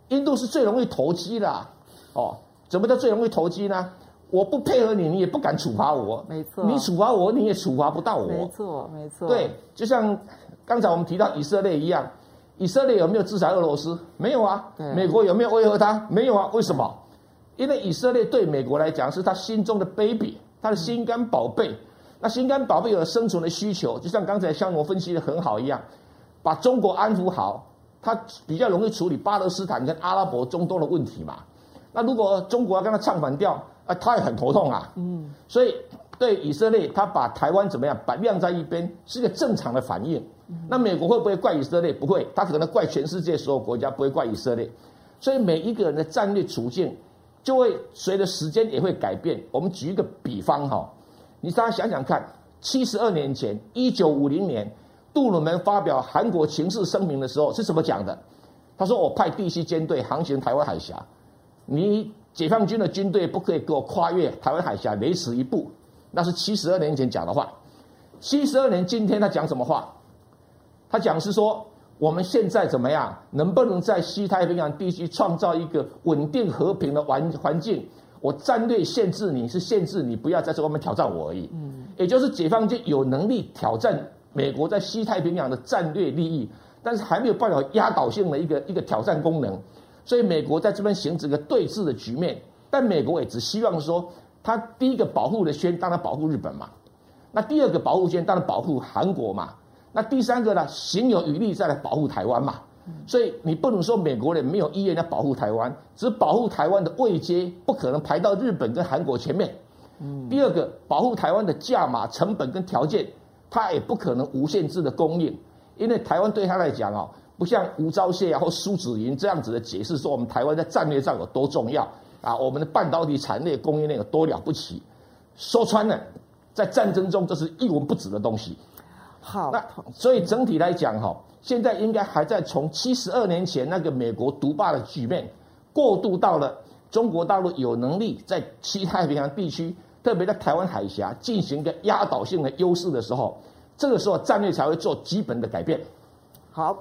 Speaker 3: 印度是最容易投机的哦。怎么叫最容易投机呢？我不配合你，你也不敢处罚我。
Speaker 2: 没错，
Speaker 3: 你处罚我，你也处罚不到我。
Speaker 2: 没错，没错。
Speaker 3: 对，就像刚才我们提到以色列一样，以色列有没有制裁俄罗斯？没有啊。美国有没有威吓他？没有啊。为什么？因为以色列对美国来讲是他心中的 baby，他的心肝宝贝。嗯、那心肝宝贝有生存的需求，就像刚才香农分析的很好一样，把中国安抚好，他比较容易处理巴勒斯坦跟阿拉伯中东的问题嘛。那如果中国要跟他唱反调？啊，他也很头痛啊，嗯，所以对以色列，他把台湾怎么样，把晾在一边，是一个正常的反应。那美国会不会怪以色列？不会，他可能怪全世界所有国家，不会怪以色列。所以每一个人的战略处境，就会随着时间也会改变。我们举一个比方哈，你大家想想看，七十二年前，一九五零年，杜鲁门发表韩国情势声明的时候是怎么讲的？他说：“我派第七舰队航行台湾海峡，你。”解放军的军队不可以给我跨越台湾海峡，雷池一步，那是七十二年前讲的话。七十二年今天他讲什么话？他讲是说，我们现在怎么样，能不能在西太平洋地区创造一个稳定和平的环环境？我战略限制你是限制你不要在这方面挑战我而已。嗯，也就是解放军有能力挑战美国在西太平洋的战略利益，但是还没有办法压倒性的一个一个挑战功能。所以美国在这边形成一个对峙的局面，但美国也只希望说，他第一个保护的圈当然保护日本嘛，那第二个保护圈当然保护韩国嘛，那第三个呢，行有余力再来保护台湾嘛。所以你不能说美国人没有意愿要保护台湾，只保护台湾的位阶不可能排到日本跟韩国前面。第二个保护台湾的价码、成本跟条件，他也不可能无限制的供应，因为台湾对他来讲哦。不像吴钊燮啊或苏子云这样子的解释说，我们台湾在战略上有多重要啊，我们的半导体产业供应链有多了不起。说穿了，在战争中这是一文不值的东西。
Speaker 2: 好，
Speaker 3: 那所以整体来讲哈，现在应该还在从七十二年前那个美国独霸的局面，过渡到了中国大陆有能力在西太平洋地区，特别在台湾海峡进行一个压倒性的优势的时候，这个时候战略才会做基本的改变。
Speaker 2: 好。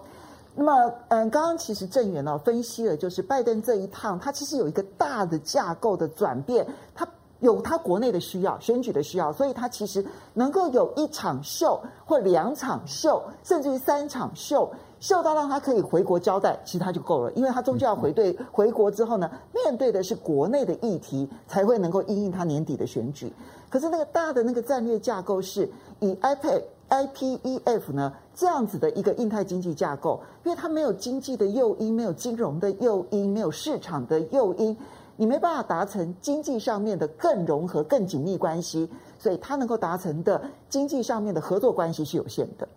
Speaker 2: 那么，嗯，刚刚其实正元呢分析了，就是拜登这一趟，他其实有一个大的架构的转变，他有他国内的需要，选举的需要，所以他其实能够有一场秀或两场秀，甚至于三场秀，秀到让他可以回国交代，其实他就够了，因为他终究要回对回国之后呢，面对的是国内的议题，才会能够应应他年底的选举。可是那个大的那个战略架构是以 IPEF IPEF 呢这样子的一个印太经济架构，因为它没有经济的诱因，没有金融的诱因，没有市场的诱因。你没办法达成经济上面的更融合、更紧密关系，所以它能够达成的经济上面的合作关系是有限的。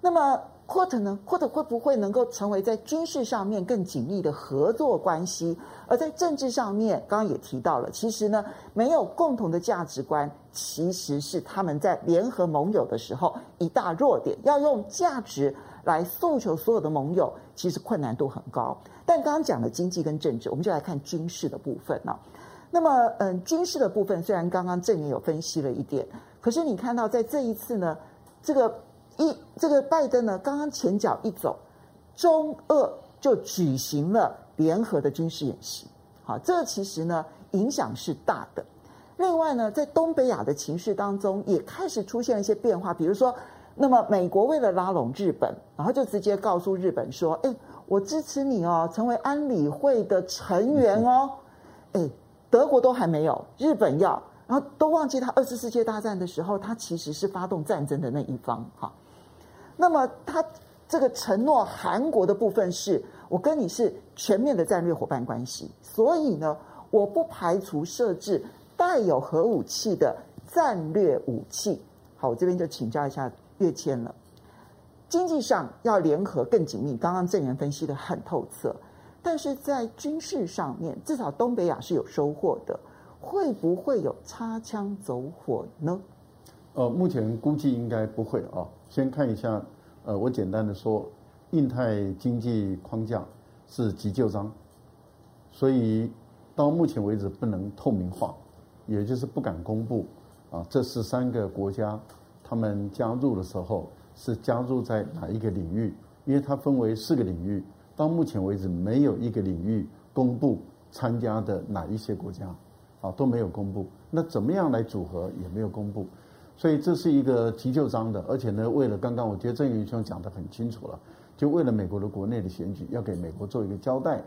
Speaker 2: 那么 Quad 呢？Quad 会不会能够成为在军事上面更紧密的合作关系？而在政治上面，刚刚也提到了，其实呢，没有共同的价值观，其实是他们在联合盟友的时候一大弱点。要用价值来诉求所有的盟友，其实困难度很高。但刚刚讲的经济跟政治，我们就来看军事的部分啊。那么，嗯，军事的部分虽然刚刚郑也有分析了一点，可是你看到在这一次呢，这个一这个拜登呢，刚刚前脚一走，中俄就举行了联合的军事演习。好，这其实呢影响是大的。另外呢，在东北亚的情势当中，也开始出现一些变化，比如说，那么美国为了拉拢日本，然后就直接告诉日本说，哎。我支持你哦，成为安理会的成员哦。哎，德国都还没有，日本要，然后都忘记他二次世界大战的时候，他其实是发动战争的那一方哈。那么他这个承诺韩国的部分是，我跟你是全面的战略伙伴关系，所以呢，我不排除设置带有核武器的战略武器。好，我这边就请教一下跃迁了。经济上要联合更紧密，刚刚郑源分析得很透彻，但是在军事上面，至少东北亚是有收获的，会不会有擦枪走火呢？
Speaker 4: 呃，目前估计应该不会啊。先看一下，呃，我简单的说，印太经济框架是急救章，所以到目前为止不能透明化，也就是不敢公布啊。这十三个国家他们加入的时候。是加入在哪一个领域？因为它分为四个领域，到目前为止没有一个领域公布参加的哪一些国家，啊都没有公布。那怎么样来组合也没有公布，所以这是一个急就章的。而且呢，为了刚刚我觉得郑元兄讲得很清楚了，就为了美国的国内的选举，要给美国做一个交代，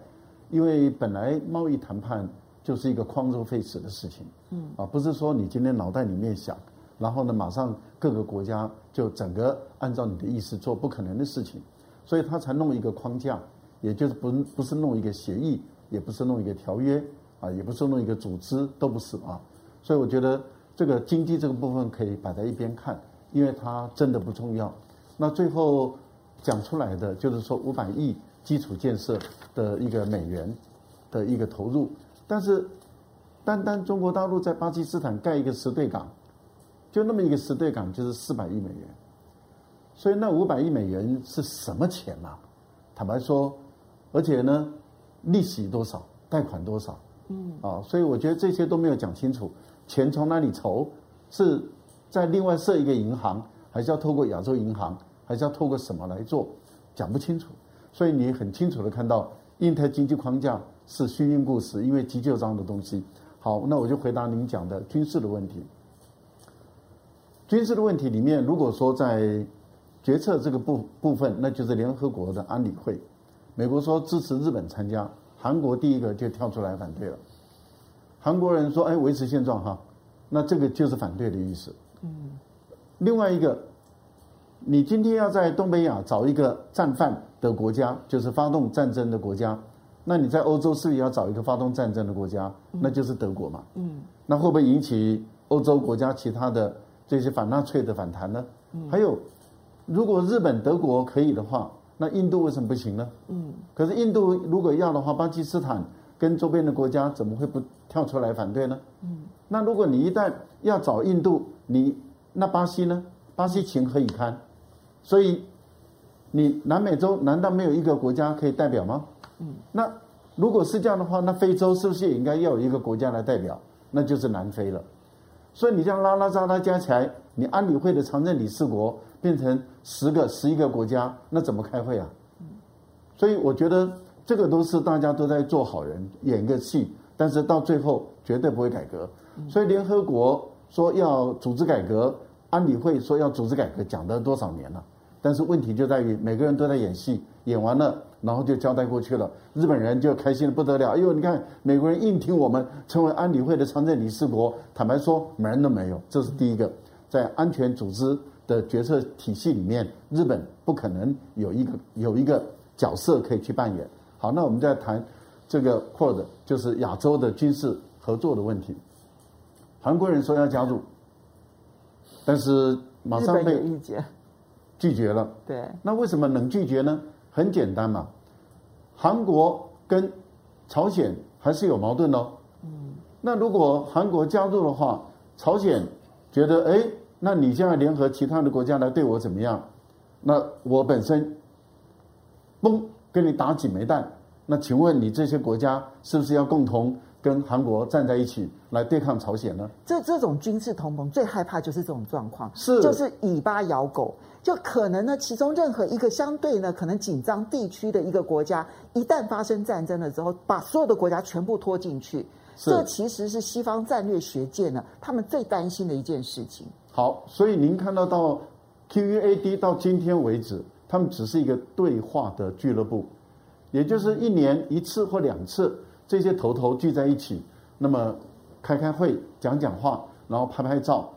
Speaker 4: 因为本来贸易谈判就是一个框住费时的事情，嗯，啊不是说你今天脑袋里面想。然后呢，马上各个国家就整个按照你的意思做，不可能的事情，所以他才弄一个框架，也就是不不是弄一个协议，也不是弄一个条约啊，也不是弄一个组织，都不是啊。所以我觉得这个经济这个部分可以摆在一边看，因为它真的不重要。那最后讲出来的就是说五百亿基础建设的一个美元的一个投入，但是单单中国大陆在巴基斯坦盖一个实对港。就那么一个实对港，就是四百亿美元，所以那五百亿美元是什么钱啊？坦白说，而且呢，利息多少，贷款多少，嗯，啊，所以我觉得这些都没有讲清楚，钱从哪里筹？是在另外设一个银行，还是要透过亚洲银行，还是要透过什么来做？讲不清楚。所以你很清楚的看到，印太经济框架是虚应故事，因为急救章的东西。好，那我就回答您讲的军事的问题。军事的问题里面，如果说在决策这个部部分，那就是联合国的安理会。美国说支持日本参加，韩国第一个就跳出来反对了。韩国人说：“哎，维持现状哈。”那这个就是反对的意思。嗯。另外一个，你今天要在东北亚找一个战犯的国家，就是发动战争的国家，那你在欧洲是不是要找一个发动战争的国家？那就是德国嘛。嗯。那会不会引起欧洲国家其他的？这些反纳粹的反弹呢？还有，如果日本、德国可以的话，那印度为什么不行呢？嗯，可是印度如果要的话，巴基斯坦跟周边的国家怎么会不跳出来反对呢？嗯，那如果你一旦要找印度，你那巴西呢？巴西情何以堪？所以，你南美洲难道没有一个国家可以代表吗？嗯，那如果是这样的话，那非洲是不是也应该要有一个国家来代表？那就是南非了。所以你这样拉拉扎拉加起来，你安理会的常任理事国变成十个、十一个国家，那怎么开会啊？所以我觉得这个都是大家都在做好人，演个戏，但是到最后绝对不会改革。所以联合国说要组织改革，安理会说要组织改革，讲了多少年了？但是问题就在于每个人都在演戏，演完了然后就交代过去了。日本人就开心的不得了，哎呦，你看美国人硬挺我们成为安理会的常任理事国，坦白说门都没有。这是第一个，在安全组织的决策体系里面，日本不可能有一个有一个角色可以去扮演。好，那我们再谈这个 QUAD，就是亚洲的军事合作的问题。韩国人说要加入，但是马上被拒绝了。
Speaker 2: 对，
Speaker 4: 那为什么能拒绝呢？很简单嘛，韩国跟朝鲜还是有矛盾哦。嗯，那如果韩国加入的话，朝鲜觉得，哎，那你现在联合其他的国家来对我怎么样？那我本身，嘣，跟你打几枚弹。那请问你这些国家是不是要共同跟韩国站在一起来对抗朝鲜呢？
Speaker 2: 这这种军事同盟最害怕就是这种状况，
Speaker 4: 是
Speaker 2: 就是尾巴咬狗。就可能呢，其中任何一个相对呢可能紧张地区的一个国家，一旦发生战争的时候，把所有的国家全部拖进去，这其实是西方战略学界呢他们最担心的一件事情。
Speaker 4: 好，所以您看到到 QUAD 到今天为止，他们只是一个对话的俱乐部，也就是一年一次或两次，这些头头聚在一起，那么开开会、讲讲话，然后拍拍照，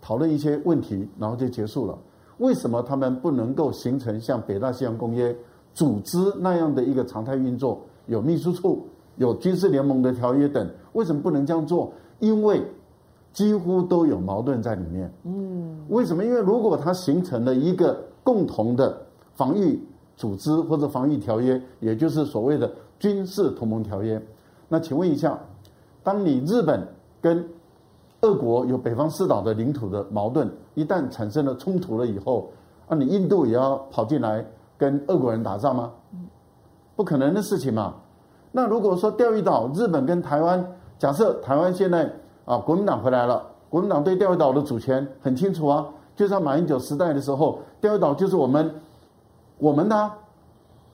Speaker 4: 讨论一些问题，然后就结束了。为什么他们不能够形成像北大西洋公约组织那样的一个常态运作？有秘书处、有军事联盟的条约等，为什么不能这样做？因为几乎都有矛盾在里面。嗯，为什么？因为如果它形成了一个共同的防御组织或者防御条约，也就是所谓的军事同盟条约，那请问一下，当你日本跟俄国有北方四岛的领土的矛盾，一旦产生了冲突了以后，那你印度也要跑进来跟俄国人打仗吗？不可能的事情嘛。那如果说钓鱼岛，日本跟台湾，假设台湾现在啊国民党回来了，国民党对钓鱼岛的主权很清楚啊，就像马英九时代的时候，钓鱼岛就是我们我们的，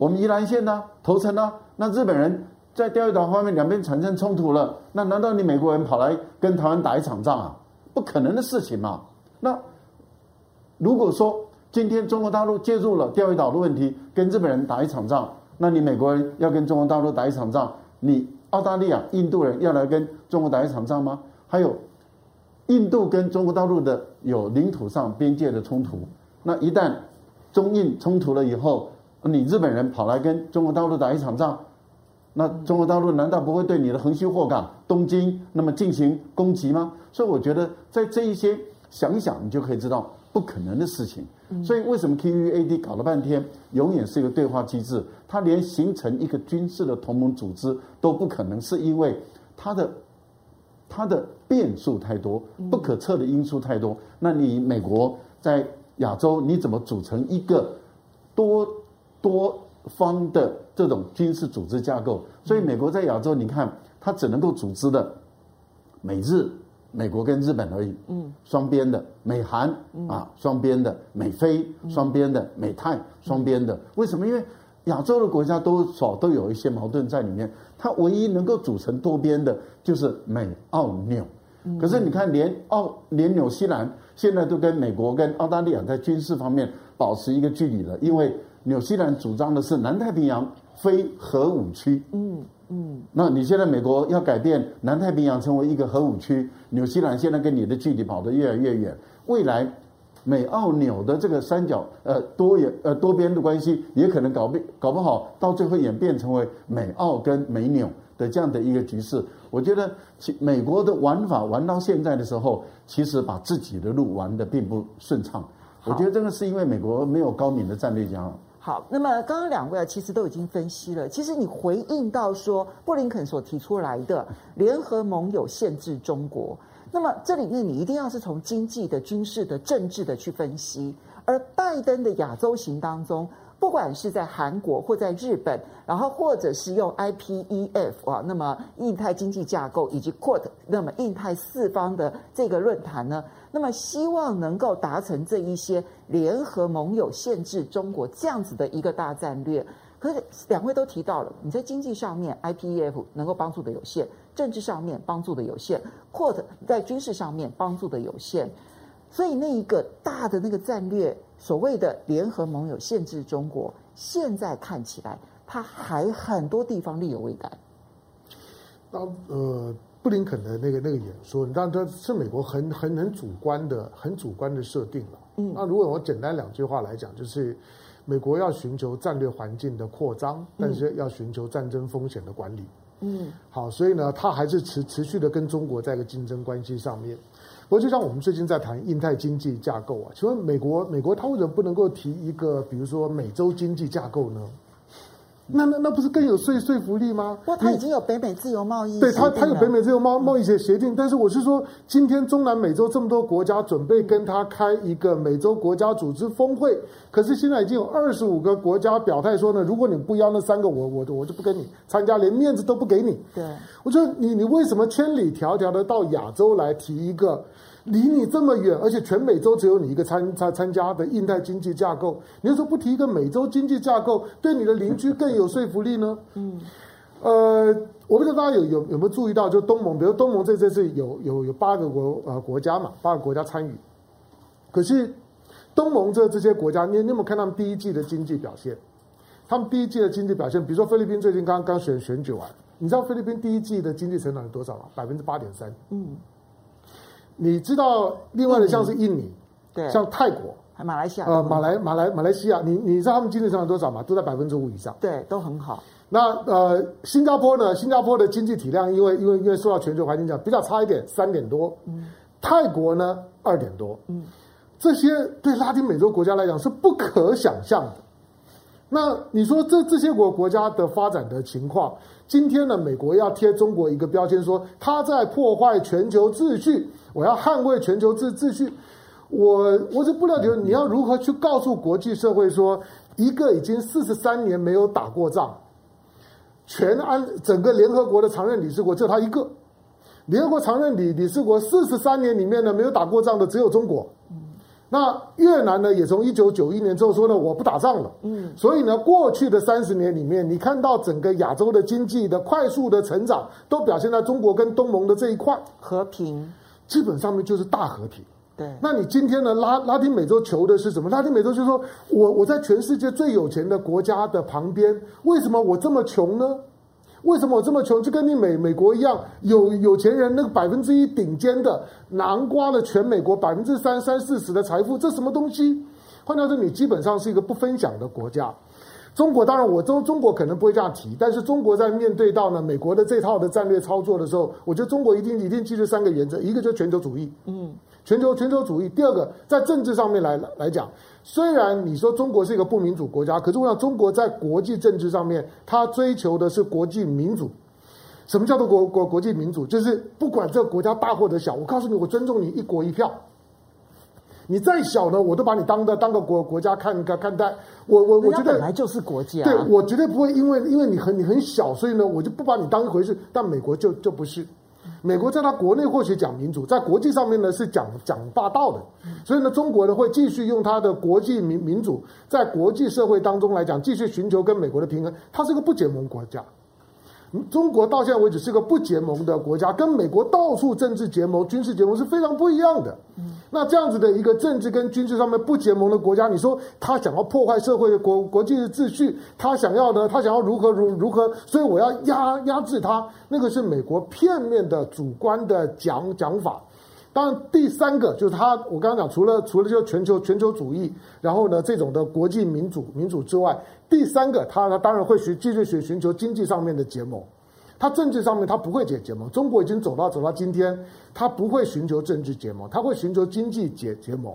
Speaker 4: 我们宜兰县的头城呢，那日本人。在钓鱼岛方面，两边产生冲突了，那难道你美国人跑来跟台湾打一场仗啊？不可能的事情嘛。那如果说今天中国大陆介入了钓鱼岛的问题，跟日本人打一场仗，那你美国人要跟中国大陆打一场仗，你澳大利亚、印度人要来跟中国打一场仗吗？还有，印度跟中国大陆的有领土上边界的冲突，那一旦中印冲突了以后，你日本人跑来跟中国大陆打一场仗？那中国大陆难道不会对你的横须贺港、东京那么进行攻击吗？所以我觉得在这一些想一想，你就可以知道不可能的事情。所以为什么 QUAD 搞了半天，永远是一个对话机制，它连形成一个军事的同盟组织都不可能，是因为它的它的变数太多，不可测的因素太多。那你美国在亚洲，你怎么组成一个多多？方的这种军事组织架构，所以美国在亚洲，你看它只能够组织的美日，美国跟日本而已，嗯，双边的美韩啊，双边的美菲，双边的美泰，双边的。为什么？因为亚洲的国家多少都有一些矛盾在里面，它唯一能够组成多边的，就是美澳纽。可是你看，连澳连纽西兰现在都跟美国跟澳大利亚在军事方面保持一个距离了，因为。纽西兰主张的是南太平洋非核武区。嗯嗯，那你现在美国要改变南太平洋成为一个核武区，纽西兰现在跟你的距离跑得越来越远。未来美澳纽的这个三角呃多元呃多边的关系，也可能搞不搞不好到最后演变成为美澳跟美纽的这样的一个局势。我觉得其美国的玩法玩到现在的时候，其实把自己的路玩得并不顺畅。我觉得这个是因为美国没有高明的战略家。
Speaker 2: 好，那么刚刚两位啊，其实都已经分析了。其实你回应到说，布林肯所提出来的联合盟友限制中国，那么这里面你一定要是从经济的、军事的、政治的去分析。而拜登的亚洲行当中，不管是在韩国或在日本，然后或者是用 IPEF 啊，那么印太经济架构以及 QUAD，那么印太四方的这个论坛呢？那么希望能够达成这一些联合盟友限制中国这样子的一个大战略，可是两位都提到了，你在经济上面 IPEF 能够帮助的有限，政治上面帮助的有限，或者在军事上面帮助的有限，所以那一个大的那个战略，所谓的联合盟友限制中国，现在看起来他还很多地方力有未逮。
Speaker 1: 那呃，布林肯的那个那个演说，你当然这是美国很很很主观的、很主观的设定了。嗯，那如果我简单两句话来讲，就是美国要寻求战略环境的扩张，但是要寻求战争风险的管理。嗯，好，所以呢，他还是持持续的跟中国在一个竞争关系上面。不过，就像我们最近在谈印太经济架构啊，请问美国美国他为什么不能够提一个，比如说美洲经济架构呢？那那那不是更有说说服力吗？
Speaker 2: 不过他已经有北美自由贸易，
Speaker 1: 对他他有北美自由贸贸易协协定，但是我是说，今天中南美洲这么多国家准备跟他开一个美洲国家组织峰会，可是现在已经有二十五个国家表态说呢，如果你不要那三个，我我我就不跟你参加，连面子都不给你。
Speaker 2: 对，
Speaker 1: 我说你你为什么千里迢迢的到亚洲来提一个？离你这么远，而且全美洲只有你一个参参参加的印太经济架构，你为什么不提一个美洲经济架构，对你的邻居更有说服力呢？嗯，呃，我不知道大家有有有没有注意到，就东盟，比如东盟这这次有有有八个国呃国家嘛，八个国家参与，可是东盟这这些国家，你你有没有看他们第一季的经济表现？他们第一季的经济表现，比如说菲律宾最近刚刚选选举完，你知道菲律宾第一季的经济成长有多少吗？百分之八点三。嗯。你知道另外的像是印尼，嗯、对，像泰国，
Speaker 2: 还马来西亚，
Speaker 1: 呃，马来马来马来西亚，你你知道他们经济增长多少吗？都在百分之五以上，
Speaker 2: 对，都很好。
Speaker 1: 那呃，新加坡呢？新加坡的经济体量因为因为因为受到全球环境讲比较差一点，三点多。嗯，泰国呢，二点多。嗯，这些对拉丁美洲国家来讲是不可想象的。那你说这这些国国家的发展的情况，今天呢，美国要贴中国一个标签，说他在破坏全球秩序，我要捍卫全球秩秩序。我我是不了解，你要如何去告诉国际社会说，一个已经四十三年没有打过仗，全安整个联合国的常任理事国就他一个，联合国常任理理事国四十三年里面呢，没有打过仗的只有中国。那越南呢，也从一九九一年之后说呢，我不打仗了。嗯，所以呢，过去的三十年里面，你看到整个亚洲的经济的快速的成长，都表现在中国跟东盟的这一块
Speaker 2: 和平，
Speaker 1: 基本上面就是大和平。
Speaker 2: 对，
Speaker 1: 那你今天呢，拉拉丁美洲求的是什么？拉丁美洲就是说我我在全世界最有钱的国家的旁边，为什么我这么穷呢？为什么我这么穷？就跟你美美国一样，有有钱人那个百分之一顶尖的，囊括了全美国百分之三三四十的财富，这什么东西？换句话说，你基本上是一个不分享的国家。中国当然，我中中国可能不会这样提，但是中国在面对到呢美国的这套的战略操作的时候，我觉得中国一定一定记住三个原则，一个就是全球主义，嗯。全球全球主义，第二个在政治上面来来讲，虽然你说中国是一个不民主国家，可是我想中国在国际政治上面，它追求的是国际民主。什么叫做国国国际民主？就是不管这个国家大或者小，我告诉你，我尊重你一国一票。你再小呢，我都把你当的当个国国家看看看待。我我我觉得
Speaker 2: 本来就是国家，
Speaker 1: 对，我绝对不会因为因为你很你很小，所以呢，我就不把你当一回事。但美国就就不是。美国在他国内或许讲民主，在国际上面呢是讲讲霸道的，所以呢，中国呢会继续用他的国际民民主，在国际社会当中来讲，继续寻求跟美国的平衡。它是个不结盟国家。中国到现在为止是个不结盟的国家，跟美国到处政治结盟、军事结盟是非常不一样的。那这样子的一个政治跟军事上面不结盟的国家，你说他想要破坏社会的国国际的秩序，他想要呢？他想要如何如如何？所以我要压压制他，那个是美国片面的主观的讲讲法。当然，第三个就是他，我刚刚讲，除了除了就全球全球主义，然后呢这种的国际民主民主之外，第三个他他当然会寻继续寻寻求经济上面的结盟，他政治上面他不会结结盟。中国已经走到走到今天，他不会寻求政治结盟，他会寻求经济结结盟。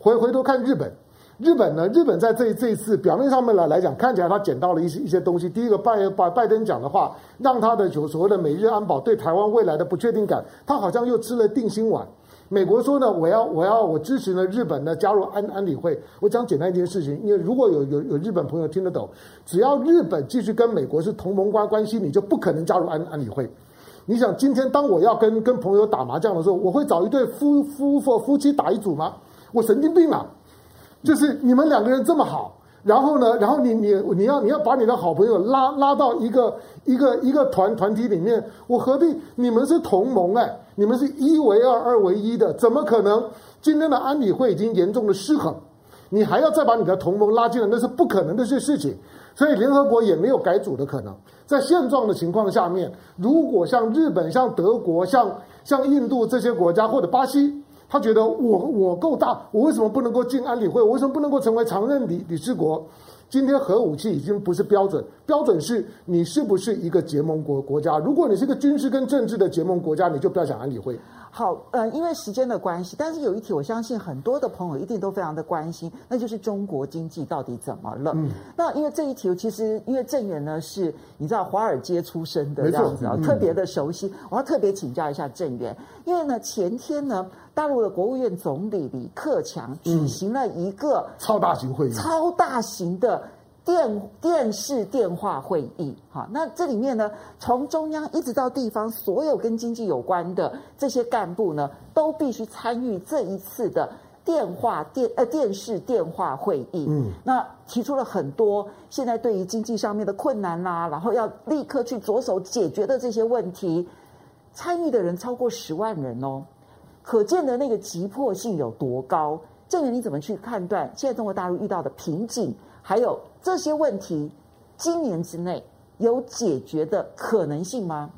Speaker 1: 回回头看日本。日本呢？日本在这这一次表面上面来来讲，看起来他捡到了一些一些东西。第一个拜拜拜登讲的话，让他的有所谓的美日安保对台湾未来的不确定感，他好像又吃了定心丸。美国说呢，我要我要我支持呢日本呢加入安安理会。我讲简单一件事情，因为如果有有有日本朋友听得懂，只要日本继续跟美国是同盟关关系，你就不可能加入安安理会。你想今天当我要跟跟朋友打麻将的时候，我会找一对夫夫妇夫妻打一组吗？我神经病啊！就是你们两个人这么好，然后呢，然后你你你要你要把你的好朋友拉拉到一个一个一个团团体里面，我何必？你们是同盟哎，你们是一为二，二为一的，怎么可能？今天的安理会已经严重的失衡，你还要再把你的同盟拉进来，那是不可能的事事情。所以联合国也没有改组的可能。在现状的情况下面，如果像日本、像德国、像像印度这些国家或者巴西，他觉得我我够大，我为什么不能够进安理会？我为什么不能够成为常任理理事国？今天核武器已经不是标准，标准是你是不是一个结盟国国家。如果你是个军事跟政治的结盟国家，你就不要想安理会。
Speaker 2: 好，呃，因为时间的关系，但是有一题，我相信很多的朋友一定都非常的关心，那就是中国经济到底怎么了？嗯，那因为这一题，其实因为郑源呢是你知道华尔街出身的这样子啊，特别的熟悉，我要特别请教一下郑源，因为呢前天呢，大陆的国务院总理李克强举行了一个
Speaker 1: 超大型会议，
Speaker 2: 超大型的。电电视电话会议，哈，那这里面呢，从中央一直到地方，所有跟经济有关的这些干部呢，都必须参与这一次的电话电呃电视电话会议。嗯，那提出了很多现在对于经济上面的困难啦、啊，然后要立刻去着手解决的这些问题，参与的人超过十万人哦，可见的那个急迫性有多高？郑源你怎么去判断现在中国大陆遇到的瓶颈？还有这些问题，今年之内有解决的可能性吗？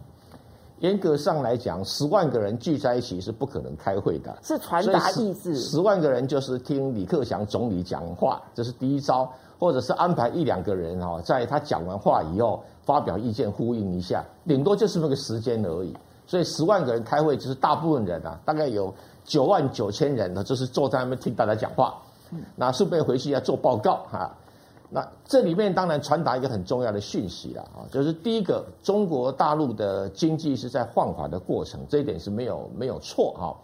Speaker 3: 严格上来讲，十万个人聚在一起是不可能开会的，
Speaker 2: 是传达意志。
Speaker 3: 十万个人就是听李克强总理讲话，这是第一招，或者是安排一两个人哈，在他讲完话以后发表意见呼应一下，顶多就是那个时间而已。所以十万个人开会，就是大部分人啊，大概有九万九千人呢，就是坐在那边听大家讲话，那顺便回去要做报告哈。那这里面当然传达一个很重要的讯息了啊，就是第一个，中国大陆的经济是在放缓的过程，这一点是没有没有错哈。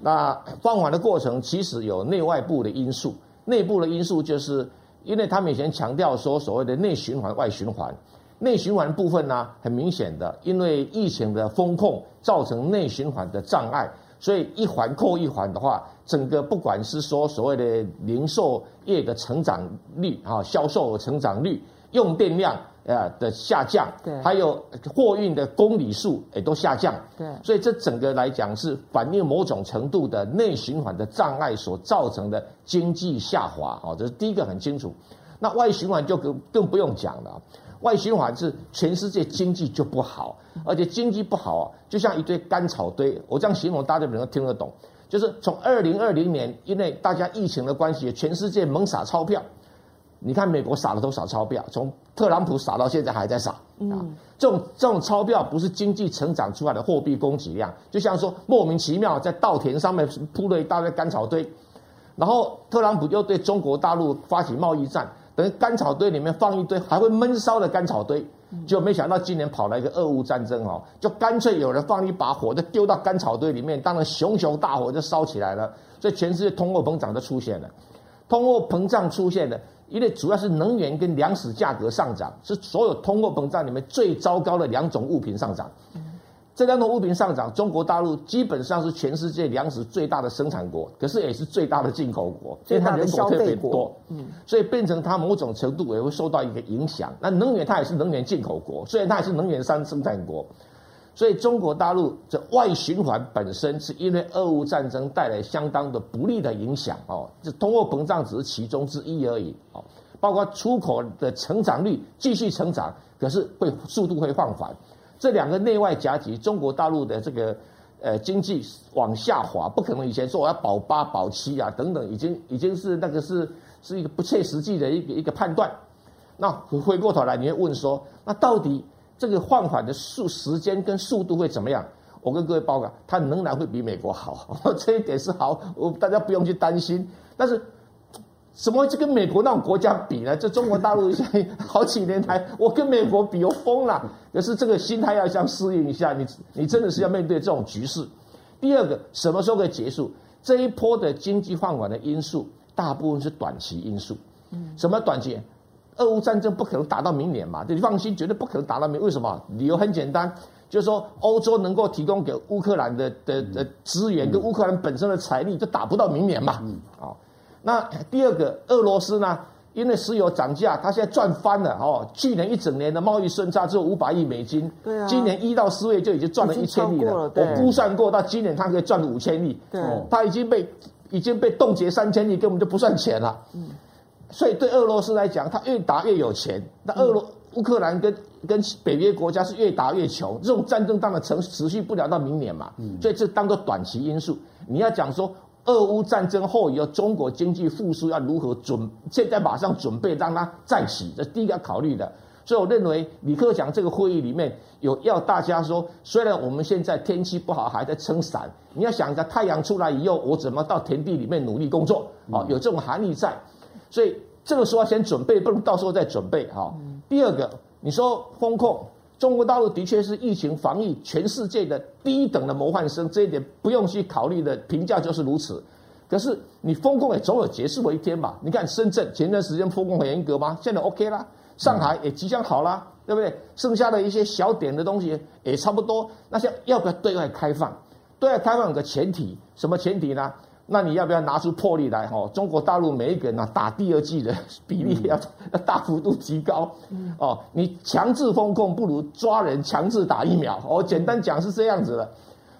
Speaker 3: 那放缓的过程其实有内外部的因素，内部的因素就是因为他们以前强调说所谓的内循环、外循环，内循环部分呢，很明显的，因为疫情的风控造成内循环的障碍。所以一环扣一环的话，整个不管是说所谓的零售业的成长率啊，销售成长率、用电量啊的下降，对，还有货运的公里数也都下降，对，所以这整个来讲是反映某种程度的内循环的障碍所造成的经济下滑啊，这是第一个很清楚。那外循环就更更不用讲了。外循环是全世界经济就不好，而且经济不好啊，就像一堆干草堆。我这样形容，大家能够听得懂。就是从二零二零年，因为大家疫情的关系，全世界猛撒钞票。你看美国撒了多少钞票？从特朗普撒到现在还在撒啊。这种这种钞票不是经济成长出来的货币供给量，就像说莫名其妙在稻田上面铺了一大堆干草堆，然后特朗普又对中国大陆发起贸易战。等于干草堆里面放一堆还会闷烧的干草堆，就没想到今年跑来一个俄乌战争哦，就干脆有人放一把火，就丢到干草堆里面，当然熊熊大火就烧起来了。所以全世界通货膨胀就出现了，通货膨胀出现的，因为主要是能源跟粮食价格上涨，是所有通货膨胀里面最糟糕的两种物品上涨。这两种物品上涨，中国大陆基本上是全世界粮食最大的生产国，可是也是最大的进口国，所以它人口特别多，嗯，所以变成它某种程度也会受到一个影响。那能源它也是能源进口国，虽然它也是能源生生产国，所以中国大陆这外循环本身是因为俄乌战争带来相当的不利的影响哦，这通货膨胀只是其中之一而已哦，包括出口的成长率继续成长，可是会速度会放缓。这两个内外夹击，中国大陆的这个呃经济往下滑，不可能以前说我要保八保七啊等等，已经已经是那个是是一个不切实际的一个一个判断。那回过头来，你会问说，那到底这个放缓的速时间跟速度会怎么样？我跟各位报告，它仍然会比美国好，*laughs* 这一点是好，我大家不用去担心。但是。怎么会去跟美国那种国家比呢？这中国大陆现在好几年来，我跟美国比，我疯了。可是这个心态要想适应一下，你你真的是要面对这种局势。第二个，什么时候可以结束这一波的经济放缓的因素？大部分是短期因素。什么短期？俄乌战争不可能打到明年嘛？你放心，绝对不可能打到明年。为什么？理由很简单，就是说欧洲能够提供给乌克兰的的的资源跟乌克兰本身的财力，就打不到明年嘛。啊。那第二个，俄罗斯呢？因为石油涨价，它现在赚翻了哦。去年一整年的贸易顺差只有五百亿美金，
Speaker 2: 对啊，
Speaker 3: 今年一到四月就已经赚了一千亿了。了我估算过，到今年它可以赚五千亿。
Speaker 2: 对，
Speaker 3: 他已经被已经被冻结三千亿，根本就不算钱了。嗯，所以对俄罗斯来讲，它越打越有钱。那俄罗、嗯、乌克兰跟跟北约国家是越打越穷，这种战争当然持持续不了到明年嘛。嗯，所以这当做短期因素。你要讲说。俄乌战争后以后，中国经济复苏要如何准？现在马上准备让它再起，这是第一个要考虑的。所以我认为李克强这个会议里面有要大家说，虽然我们现在天气不好，还在撑伞，你要想一下太阳出来以后，我怎么到田地里面努力工作？啊，有这种含义在。所以这个时候要先准备，不能到时候再准备。哈，第二个，你说风控。中国大陆的确是疫情防疫全世界的第一等的模范生，这一点不用去考虑的评价就是如此。可是你封控也总有结束的一天吧？你看深圳前段时间封控很严格吗？现在 OK 啦，上海也即将好啦，对不对？剩下的一些小点的东西也差不多。那像要不要对外开放？对外开放有个前提，什么前提呢？那你要不要拿出魄力来？哈，中国大陆每一个人啊，打第二剂的比例要要大幅度提高。哦，你强制封控不如抓人强制打疫苗。哦，简单讲是这样子的。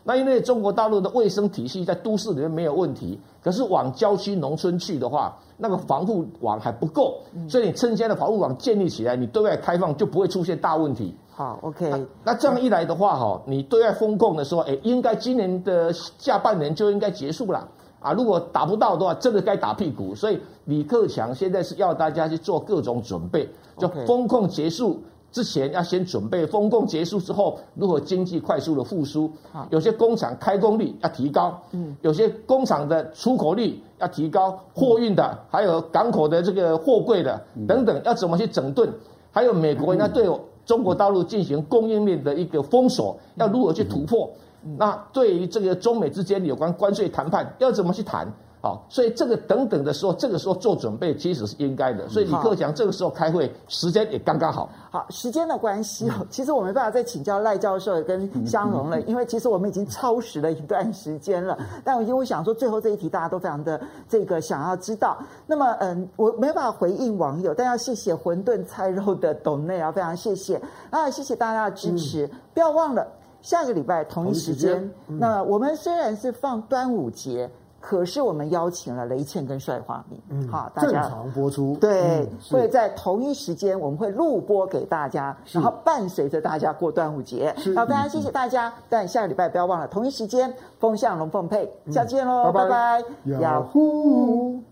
Speaker 3: 那因为中国大陆的卫生体系在都市里面没有问题，可是往郊区农村去的话，那个防护网还不够，所以你趁现在的防护网建立起来，你对外开放就不会出现大问题。
Speaker 2: 好，OK
Speaker 3: 那。那这样一来的话，哈，你对外封控的时候，哎，应该今年的下半年就应该结束了。啊，如果打不到的话，真的该打屁股。所以李克强现在是要大家去做各种准备，就封控结束之前要先准备，封控结束之后如何经济快速的复苏。有些工厂开工率要提高，嗯，有些工厂的出口率要提高，货运的还有港口的这个货柜的等等，要怎么去整顿？还有美国人家对中国大陆进行供应链的一个封锁，要如何去突破？那对于这个中美之间有关关税谈判要怎么去谈？好，所以这个等等的时候，这个时候做准备其实是应该的。所以李克强这个时候开会时间也刚刚好。
Speaker 2: 好，时间的关系，其实我没办法再请教赖教授跟香蓉了，因为其实我们已经超时了一段时间了。但我因为想说最后这一题大家都非常的这个想要知道，那么嗯，我没办法回应网友，但要谢谢馄饨菜肉的董内啊，非常谢谢啊，谢谢大家的支持，不要忘了。下个礼拜同一时间，那我们虽然是放端午节，可是我们邀请了雷倩跟帅华明，嗯，好，大家
Speaker 1: 正常播出，
Speaker 2: 对，嗯、会在同一时间，我们会录播给大家，然后伴随着大家过端午节。好，非常谢谢大家，嗯、但下个礼拜不要忘了同一时间，风向龙凤配，下次见喽，拜拜，
Speaker 1: 雅虎。